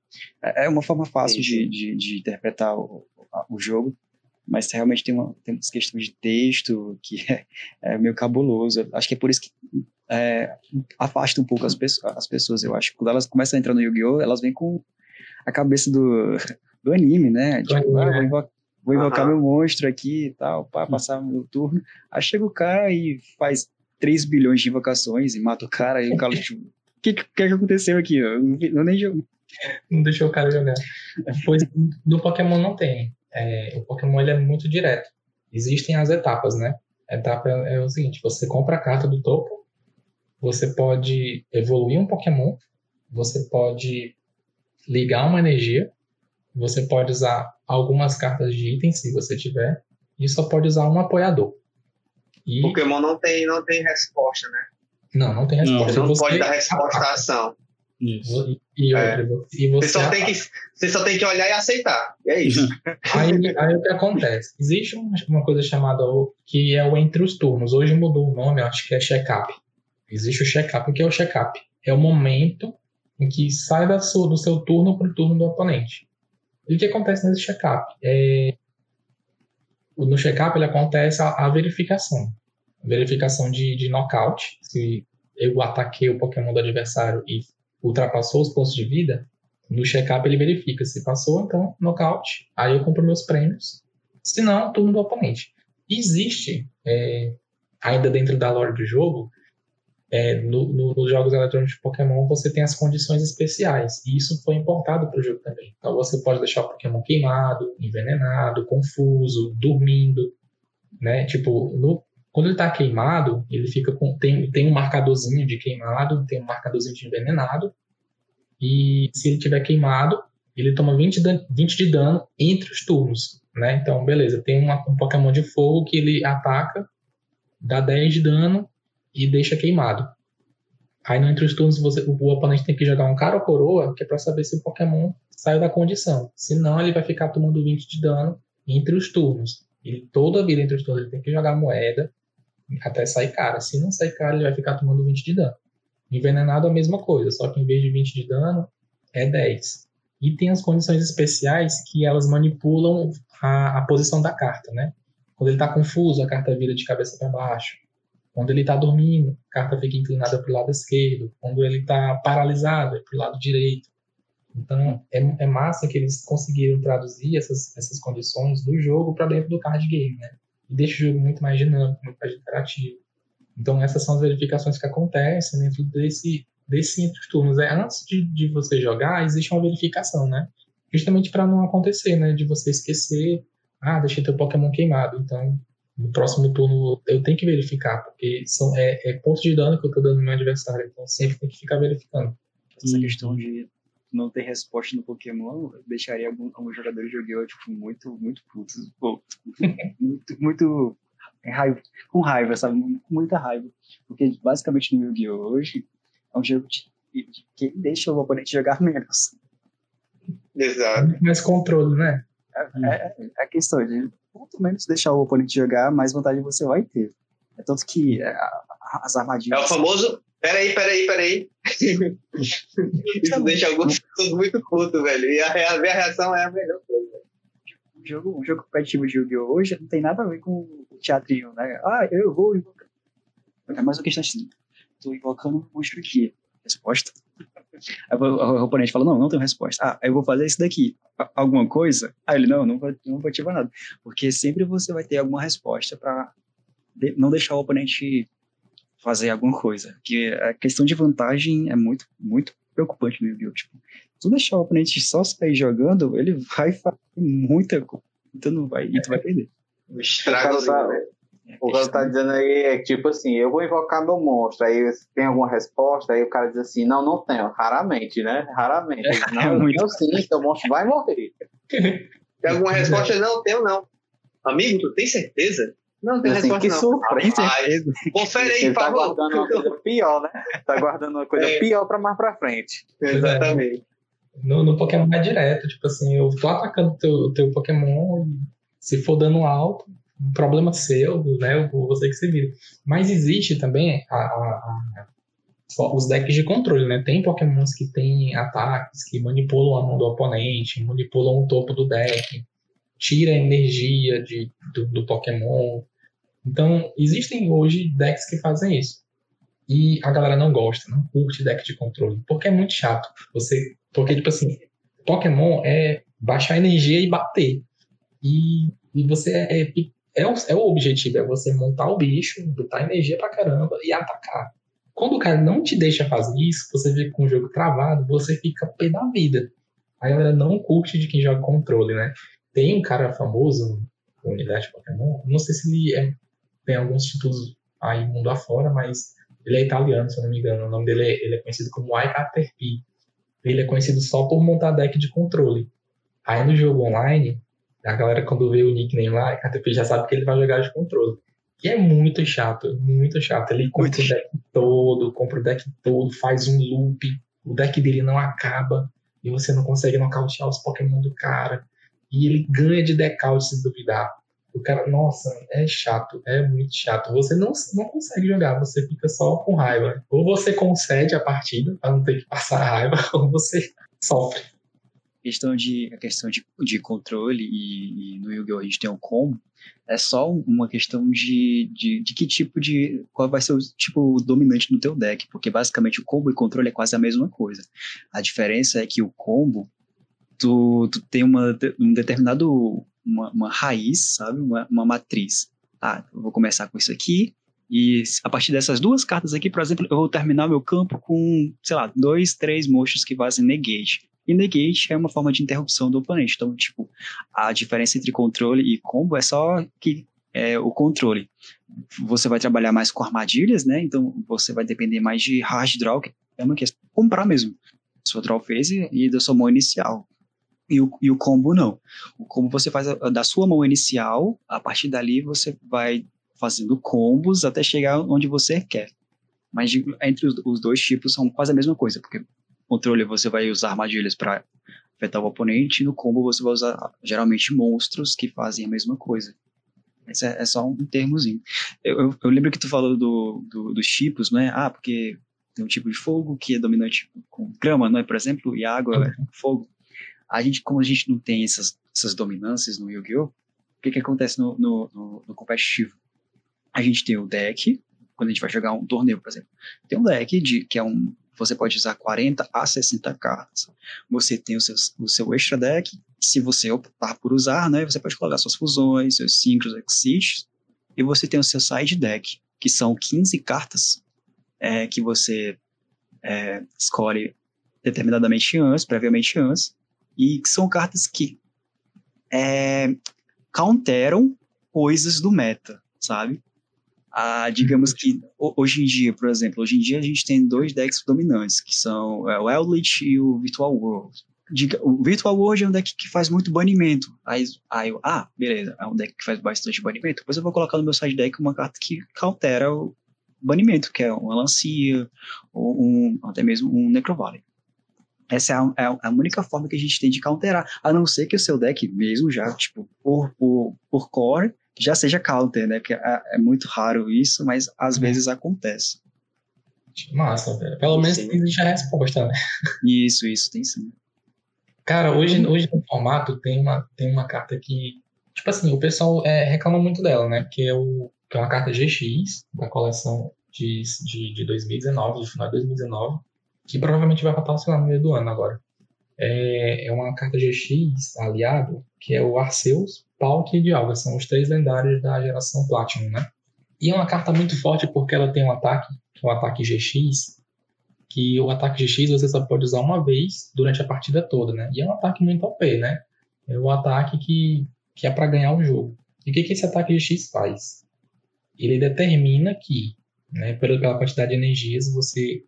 É é uma forma fácil de, de, de interpretar o, o jogo, mas realmente tem, uma, tem umas questões de texto que é, é meio cabuloso. Acho que é por isso que é, afasta um pouco as, pesso- as pessoas, eu acho. Quando elas começam a entrar no Yu-Gi-Oh!, elas vêm com a cabeça do, do anime, né? Do Tipo, anime, ah, né? vou, invo- vou invocar meu monstro aqui e tal, para passar meu turno. Aí chega o cara e faz 3 bilhões de invocações e mata o cara, e o cara, tipo, que, que, que aconteceu aqui? Eu, não nem jogo. Não deixou o cara jogar. Pois no Pokémon não tem. É, o Pokémon ele é muito direto. Existem as etapas, né? A etapa é, é o seguinte: você compra a carta do topo, você pode evoluir um Pokémon, você pode ligar uma energia, você pode usar algumas cartas de itens, se você tiver, e só pode usar um apoiador. E Pokémon não tem, não tem resposta, né? Não, não tem Não, resposta. Você não Você pode dar resposta à ação. Isso. E, e outra, e Você você só, tem que, você só tem que olhar e aceitar. E é isso. Aí, aí o que acontece? Existe uma, uma coisa chamada que é o entre os turnos. Hoje mudou o nome, eu acho que é check-up. Existe o check-up. O que é o check-up? É o momento em que sai da sua, do seu turno para o turno do oponente. E o que acontece nesse check-up? É, no check-up ele acontece a, a verificação. Verificação de, de knockout. Se eu ataquei o Pokémon do adversário e ultrapassou os pontos de vida, no check-up ele verifica se passou, então nocaute. Aí eu compro meus prêmios. Se não, turno do oponente. Existe, é, ainda dentro da lore do jogo, é, no- no- nos jogos eletrônicos de Pokémon você tem as condições especiais. E isso foi importado para o jogo também. Então você pode deixar o Pokémon queimado, envenenado, confuso, dormindo. Né? Tipo, no- quando ele está queimado, ele fica com. Tem, tem um marcadorzinho de queimado, tem um marcadorzinho de envenenado. E se ele tiver queimado, ele toma 20, dan- 20 de dano entre os turnos, né? Então, beleza, tem uma- um Pokémon de fogo que ele ataca, dá 10 de dano e deixa queimado. Aí, no entre os turnos, você, o, oponente tem que jogar um cara ou coroa, que é pra saber se o Pokémon saiu da condição. Senão, ele vai ficar tomando 20 de dano entre os turnos. Ele, toda vida entre os turnos, ele tem que jogar moeda até sair cara. Se não sair cara, ele vai ficar tomando 20 de dano. Envenenado é a mesma coisa, só que em vez de 20 de dano, é 10. E tem as condições especiais que elas manipulam a, a posição da carta, né? Quando ele está confuso, a carta vira de cabeça para baixo. Quando ele está dormindo, a carta fica inclinada para o lado esquerdo. Quando ele está paralisado, é para o lado direito. Então, é, é massa que eles conseguiram traduzir essas, essas condições do jogo para dentro do card game, né? E deixa o jogo muito mais dinâmico, muito mais interativo. Então, essas são as verificações que acontecem dentro desse, desse entre os turnos. É, antes de, de você jogar, existe uma verificação, né? Justamente para não acontecer, né? De você esquecer, ah, deixei teu Pokémon queimado. Então, no próximo turno eu tenho que verificar, porque são, é, é ponto de dano que eu tô dando no meu adversário. Então, sempre tem que ficar verificando. Essa questão de não ter resposta no Pokémon deixaria algum- alguns jogadores de Yu-Gi-Oh! Tipo, muito, muito putos. Pô, muito, muito raiva, com raiva, sabe? Com muita raiva. Porque basicamente no Yu-Gi-Oh! hoje é um jogo de, de, que deixa o oponente jogar menos. Exato. Mais controle, né? É, é, é a questão de quanto menos deixar o oponente jogar, mais vantagem você vai ter. É tanto que é, as É armadilhas. o famoso. Peraí, peraí, peraí. Isso deixa pessoas muito puto, velho. E a, a minha reação é a melhor coisa. jogo, um jogo competitivo de Yu-Gi-Oh! hoje não tem nada a ver com o teatrinho, né? Ah, eu vou invocar. É mais uma questão assim. Tô invocando um monstro aqui. Resposta. Aí o oponente fala, não, não tenho resposta. Ah, eu vou fazer isso daqui. Alguma coisa? Aí ele, não, não vou, não vou ativar nada. Porque sempre você vai ter alguma resposta para não deixar o oponente fazer alguma coisa. Que a questão de vantagem é muito, muito preocupante no Yu-Gi-Oh! Tipo, se tu deixar o oponente só sair jogando, ele vai fazer muita coisa. Então não vai, e tu vai perder. O estrago, O cara tá- tá dizendo aí é tipo assim, eu vou invocar meu monstro, aí tem alguma resposta, aí o cara diz assim, não, não tenho, raramente, né? Raramente. Ele, não, eu muito. tenho sim, seu monstro vai morrer. Tem alguma resposta? Não, tenho não. Amigo, tu tem certeza? Não, tem Assim, resposta que não. confere aí, Ele tá guardando uma coisa pior, né? Tá guardando uma coisa É. pior pra mais pra frente. Exatamente. No, no Pokémon é direto, tipo assim, eu tô atacando teu, teu Pokémon e se for dano alto, um problema seu, né? Você que se vira. Mas existe também a, a, a, os decks de controle, né? Tem pokémons que têm ataques que manipulam a mão do oponente, manipulam o topo do deck, tira a energia de, do, do Pokémon. Então, existem hoje decks que fazem isso. E a galera não gosta, não curte deck de controle, porque é muito chato. Você, porque tipo assim, Pokémon é baixar energia e bater. E, e você é, é, é, o, é o objetivo, é você montar o bicho, botar energia pra caramba e atacar. Quando o cara não te deixa fazer isso, você vê com o jogo travado, você fica pé da vida. A galera não curte de quem joga controle, né? Tem um cara famoso no unidade Pokémon, não sei se ele é, tem alguns títulos aí mundo afora, mas ele é italiano, se eu não me engano. O nome dele é, ele é conhecido como Caterpie. Ele é conhecido só por montar deck de controle. Aí no jogo online, a galera quando vê o nickname lá, Caterpie já sabe que ele vai jogar de controle. E é muito chato, muito chato. Ele compra o deck todo, compra o deck todo, faz um loop, o deck dele não acaba e você não consegue nocautear os Pokémon do cara. E ele ganha de decaute se duvidar. O cara, nossa, é chato, é muito chato. Você não, não consegue jogar, você fica só com raiva. Ou você concede a partida para não ter que passar raiva, ou você sofre. Questão de, a questão de, de controle e, e no Yu-Gi-Oh! a gente tem o combo, é só uma questão de, de, de, que tipo de. qual vai ser o tipo dominante no teu deck, porque basicamente o combo e controle é quase a mesma coisa. A diferença é que o combo, tu, tu tem uma, um determinado uma, uma raiz, sabe? Uma, uma matriz. Ah, vou começar com isso aqui, e a partir dessas duas cartas aqui, por exemplo, eu vou terminar meu campo com, sei lá, dois, três monstros que fazem negate. E negate é uma forma de interrupção do oponente. Então, tipo, a diferença entre controle e combo é só que é, o controle. Você vai trabalhar mais com armadilhas, né? Então, você vai depender mais de hard draw, que é uma questão comprar mesmo. Sua draw phase e da sua mão inicial. E o, e o combo não. O combo você faz a, da sua mão inicial, a partir dali você vai fazendo combos até chegar onde você quer. Mas entre os, os dois tipos são quase a mesma coisa, porque controle você vai usar armadilhas para afetar o oponente, e no combo você vai usar geralmente monstros que fazem a mesma coisa. Esse é, é só um termozinho. Eu, eu, eu, lembro que tu falou do, do, dos tipos, né? Ah, porque tem um tipo de fogo que é dominante com grama, não é? Por exemplo, e água é fogo. A gente, como a gente não tem essas, essas dominâncias no Yu-Gi-Oh!, o que, que acontece no, no, no, no competitivo? A gente tem o deck, quando a gente vai jogar um torneio, por exemplo. Tem um deck de, que é um. Você pode usar 40 a 60 cartas. Você tem o seu, o seu extra deck. Se você optar por usar, né, você pode colocar suas fusões, seus synchros, exits. E você tem o seu side deck, que são 15 cartas é, que você é, escolhe determinadamente antes, previamente antes, e são cartas que é, counteram coisas do meta, sabe? Ah, digamos que hoje em dia, por exemplo, hoje em dia a gente tem dois decks dominantes, que são é, o Eldritch e o Virtual World. Diga, o Virtual World é um deck que faz muito banimento. Aí, aí eu, ah, beleza, é um deck que faz bastante banimento. Depois eu vou colocar no meu side deck uma carta que countera o banimento, que é uma Lancia, ou um, até mesmo um Necrovalley. Essa é a, é a, única forma que a gente tem de counterar, a não ser que o seu deck mesmo já, tipo, por, por, por core, já seja counter, né? Que é, é muito raro isso, mas às uhum. vezes acontece. Massa, velho. Pelo menos tem existe a resposta, né? Isso, isso, tem sim. Cara, hoje, hoje no formato tem uma, tem uma carta que, tipo assim, o pessoal é, reclama muito dela, né? Que é, o, que é uma carta GX da coleção de, de, de 2019, do final de 2019 que provavelmente vai patrocinar no meio do ano agora. É, é uma carta GX aliado, que é o Arceus, Palk e Dialga. São os três lendários da geração Platinum, né? E é uma carta muito forte porque ela tem um ataque, que é um ataque GX, que o ataque GX você só pode usar uma vez durante a partida toda, né? E é um ataque muito OP, né? É o ataque que, que é para ganhar o jogo. E o que, que esse ataque GX faz? Ele determina que, né, pela quantidade de energias, você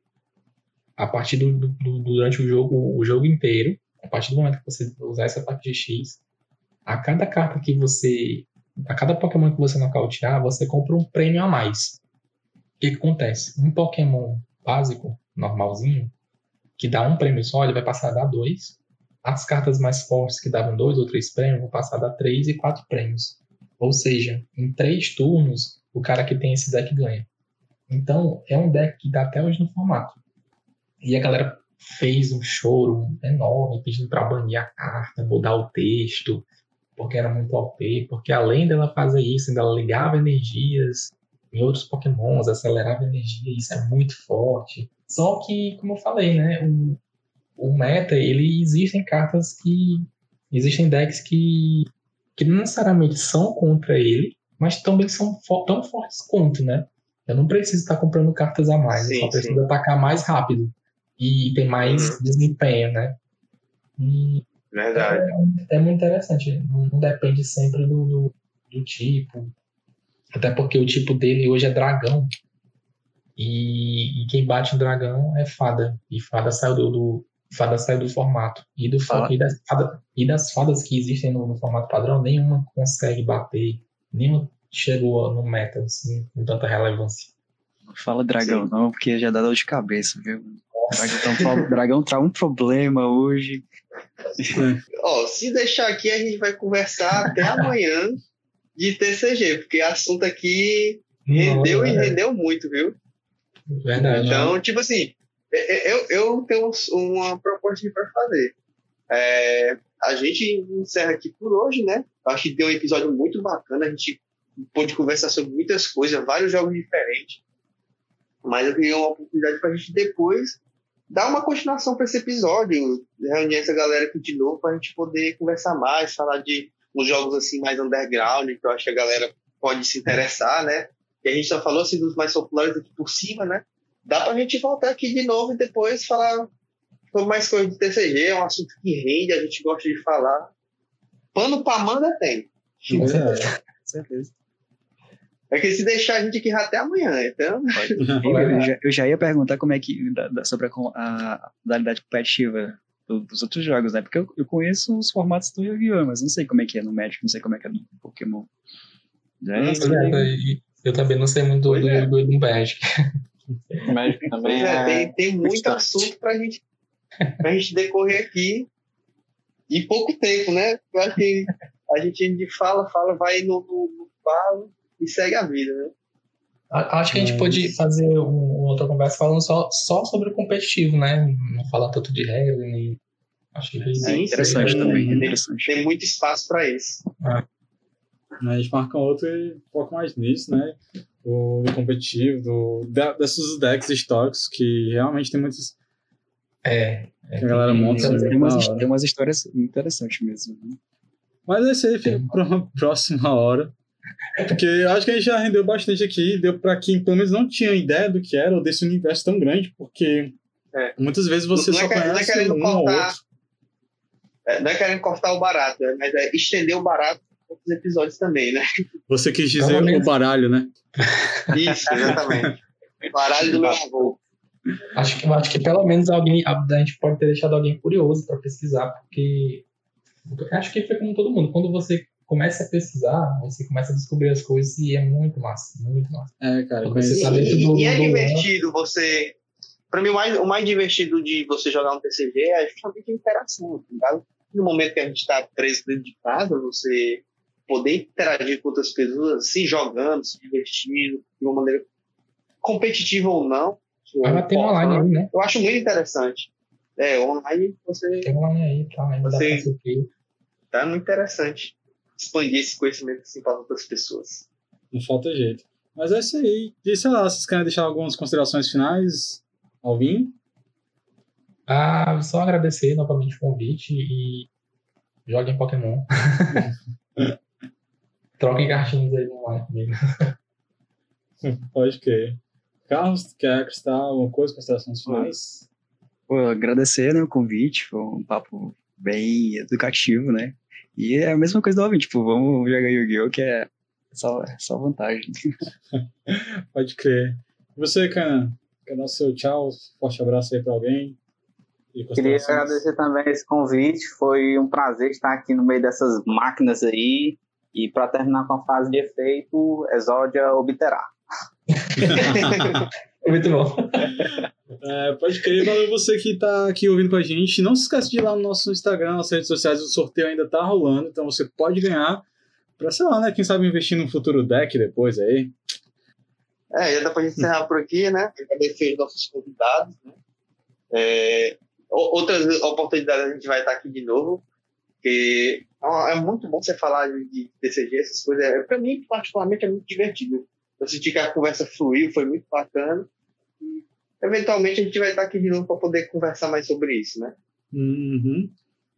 a partir do, do, durante o jogo, o jogo inteiro, a partir do momento que você usar essa parte de X, a cada carta que você, a cada Pokémon que você nocautear, você compra um prêmio a mais. O que, que acontece? Um Pokémon básico, normalzinho, que dá um prêmio só, ele vai passar a dar dois. As cartas mais fortes que davam dois ou três prêmios vão passar a dar três e quatro prêmios. Ou seja, em três turnos, o cara que tem esse deck ganha. Então, é um deck que dá até hoje no formato. E a galera fez um choro enorme pedindo para banir a carta, mudar o texto, porque era muito OP, porque além dela fazer isso, ainda ela ligava energias em outros pokémons, acelerava energia, isso é muito forte. Só que, como eu falei, né, o, o meta, ele existem cartas que existem decks que que não necessariamente são contra ele, mas também são tão fortes quanto, né? Eu não preciso estar comprando cartas a mais, sim, eu só preciso sim. atacar mais rápido e tem mais uhum. desempenho, né? E Verdade. É, é, muito interessante, não depende sempre do, do, do, tipo, até porque o tipo dele hoje é dragão, e, e quem bate em dragão é fada, e fada saiu do, do fada saiu do formato. E, do, e, das, fada, e das fadas que existem no, no, formato padrão, nenhuma consegue bater, nenhuma chegou no meta assim, com tanta relevância. Não fala dragão Sim. não, porque já dá dor de cabeça, viu? Dragão, dragão tá um problema hoje. Ó, oh, se deixar aqui, a gente vai conversar até amanhã de TCG, porque assunto aqui rendeu Não, e rendeu muito, viu? Verdade. Então, tipo assim, é, é, eu, eu tenho uma proposta para fazer. É, a gente encerra aqui por hoje, né? Acho que deu um episódio muito bacana. A gente pôde conversar sobre muitas coisas, vários jogos diferentes. Mas eu queria uma oportunidade para a gente depois dar uma continuação para esse episódio, reunir essa galera aqui de novo para a gente poder conversar mais, falar de uns jogos assim mais underground, que eu acho que a galera pode se interessar, né? E a gente só falou assim dos mais populares aqui por cima, né? dá pra gente voltar aqui de novo e depois falar sobre mais coisas do TCG, é um assunto que rende, a gente gosta de falar. Pano pra manga tem. Com certeza. É que se deixar a gente aqui até amanhã, então. eu, já, eu já ia perguntar como é que. Da, da, sobre a, a modalidade competitiva do, dos outros jogos, né? Porque eu, eu conheço os formatos do Yu-Gi-Oh!, mas não sei como é que é no Magic, não sei como é que é no Pokémon. Já é, eu, eu também não sei muito do, do é. Yu-Gi-Oh! e do Magic. Magic também é, é, tem, tem muito assunto pra gente, pra gente decorrer aqui e pouco tempo, né? Eu acho que a gente fala, fala, vai no, no, no falo e segue a vida, né? Acho que a gente Mas... pode fazer uma outra conversa falando só, só sobre o competitivo, né? Não falar tanto de regra, nem. Acho que Sim, é interessante é, também. Tem, interessante. tem muito espaço para isso. Ah. A gente marca outro e foca mais nisso, né? do, do competitivo, do, da, desses decks históricos que realmente tem muitos. É. é a galera monta. Tem, tem, umas, tem umas histórias interessantes mesmo. Né? Mas esse aí fica para uma próxima hora. Porque eu acho que a gente já rendeu bastante aqui, deu para quem pelo menos não tinha ideia do que era ou desse universo tão grande, porque é. muitas vezes você não é só é, conhece um cortar, ou outro. É, não é querendo cortar o barato, é, mas é estender o barato outros episódios também, né? Você quis dizer o baralho, né? Isso, exatamente. o baralho do meu avô. Acho que, acho que pelo menos alguém, a gente pode ter deixado alguém curioso para pesquisar, porque acho que foi como todo mundo. Quando você começa a pesquisar, você começa a descobrir as coisas e é muito massa, muito massa. É, cara. Você tá dentro do, e, é divertido você. Pra mim, o mais, o mais divertido de você jogar um TCG é justamente a interação, tá No momento que a gente está preso dentro de casa, você poder interagir com outras pessoas, se jogando, se divertindo, de uma maneira competitiva ou não. Ela tem online aí, né? Eu acho muito interessante. É, online você. Tem online aí, tá? Ainda você, tá muito interessante expandir esse conhecimento assim para outras pessoas. Não falta jeito. Mas é isso aí. E sei lá, vocês querem deixar algumas considerações finais, Alvin? Ah, só agradecer novamente o convite e joguem Pokémon. Troquem cartinhas aí no ar comigo. Pode que. Carlos, quer acrescentar alguma coisa, considerações finais? Pô, agradecer né, o convite, foi um papo bem educativo, né? E é a mesma coisa do ouvinte, tipo, vamos jogar Yu-Gi-Oh! que é só, só vantagem. Pode crer. E você, Canan? Quer dar o seu tchau, forte abraço aí pra alguém? Queria agradecer também esse convite, foi um prazer estar aqui no meio dessas máquinas aí, e para terminar com a fase de efeito, Exódia obterá. Muito bom. É, pode crer, valeu você que está aqui ouvindo com a gente. Não se esqueça de ir lá no nosso Instagram, nas redes sociais, o sorteio ainda está rolando, então você pode ganhar Pra, sei lá, né? Quem sabe investir num futuro deck depois aí. É, já dá pra gente encerrar por aqui, né? Agradecer os nossos convidados, né? É, outras oportunidades a gente vai estar aqui de novo, porque é muito bom você falar de TCG, essas coisas. É, para mim, particularmente, é muito divertido. Eu senti que a conversa fluiu, foi muito bacana. Eventualmente, a gente vai estar aqui de novo para poder conversar mais sobre isso, né? Uhum,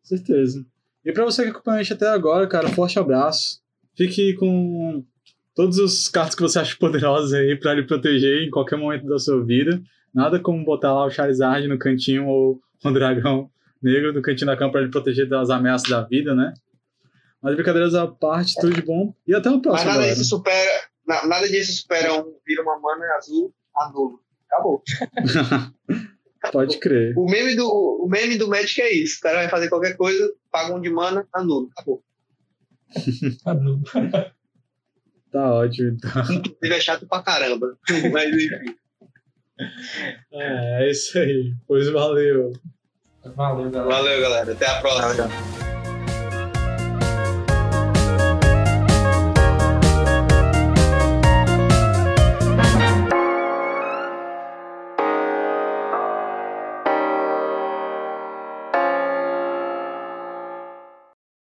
certeza. E para você que acompanhou a gente até agora, cara, forte abraço. Fique com todos os cartas que você acha poderosos aí para lhe proteger em qualquer momento da sua vida. Nada como botar lá o Charizard no cantinho ou o dragão negro no cantinho da cama para lhe proteger das ameaças da vida, né? Mas brincadeiras à parte, tudo de bom. E até o próximo. Mas nada disso supera. Nada disso supera um vira uma mana azul anulo. Acabou. Pode crer. O meme, do, o meme do Magic é isso. O cara vai fazer qualquer coisa, paga um de mana, anulo. Acabou. anulo. tá ótimo, então. Inclusive é chato pra caramba. Mas enfim. É, é isso aí. Pois valeu. Valeu, galera. Valeu, galera. Até a próxima.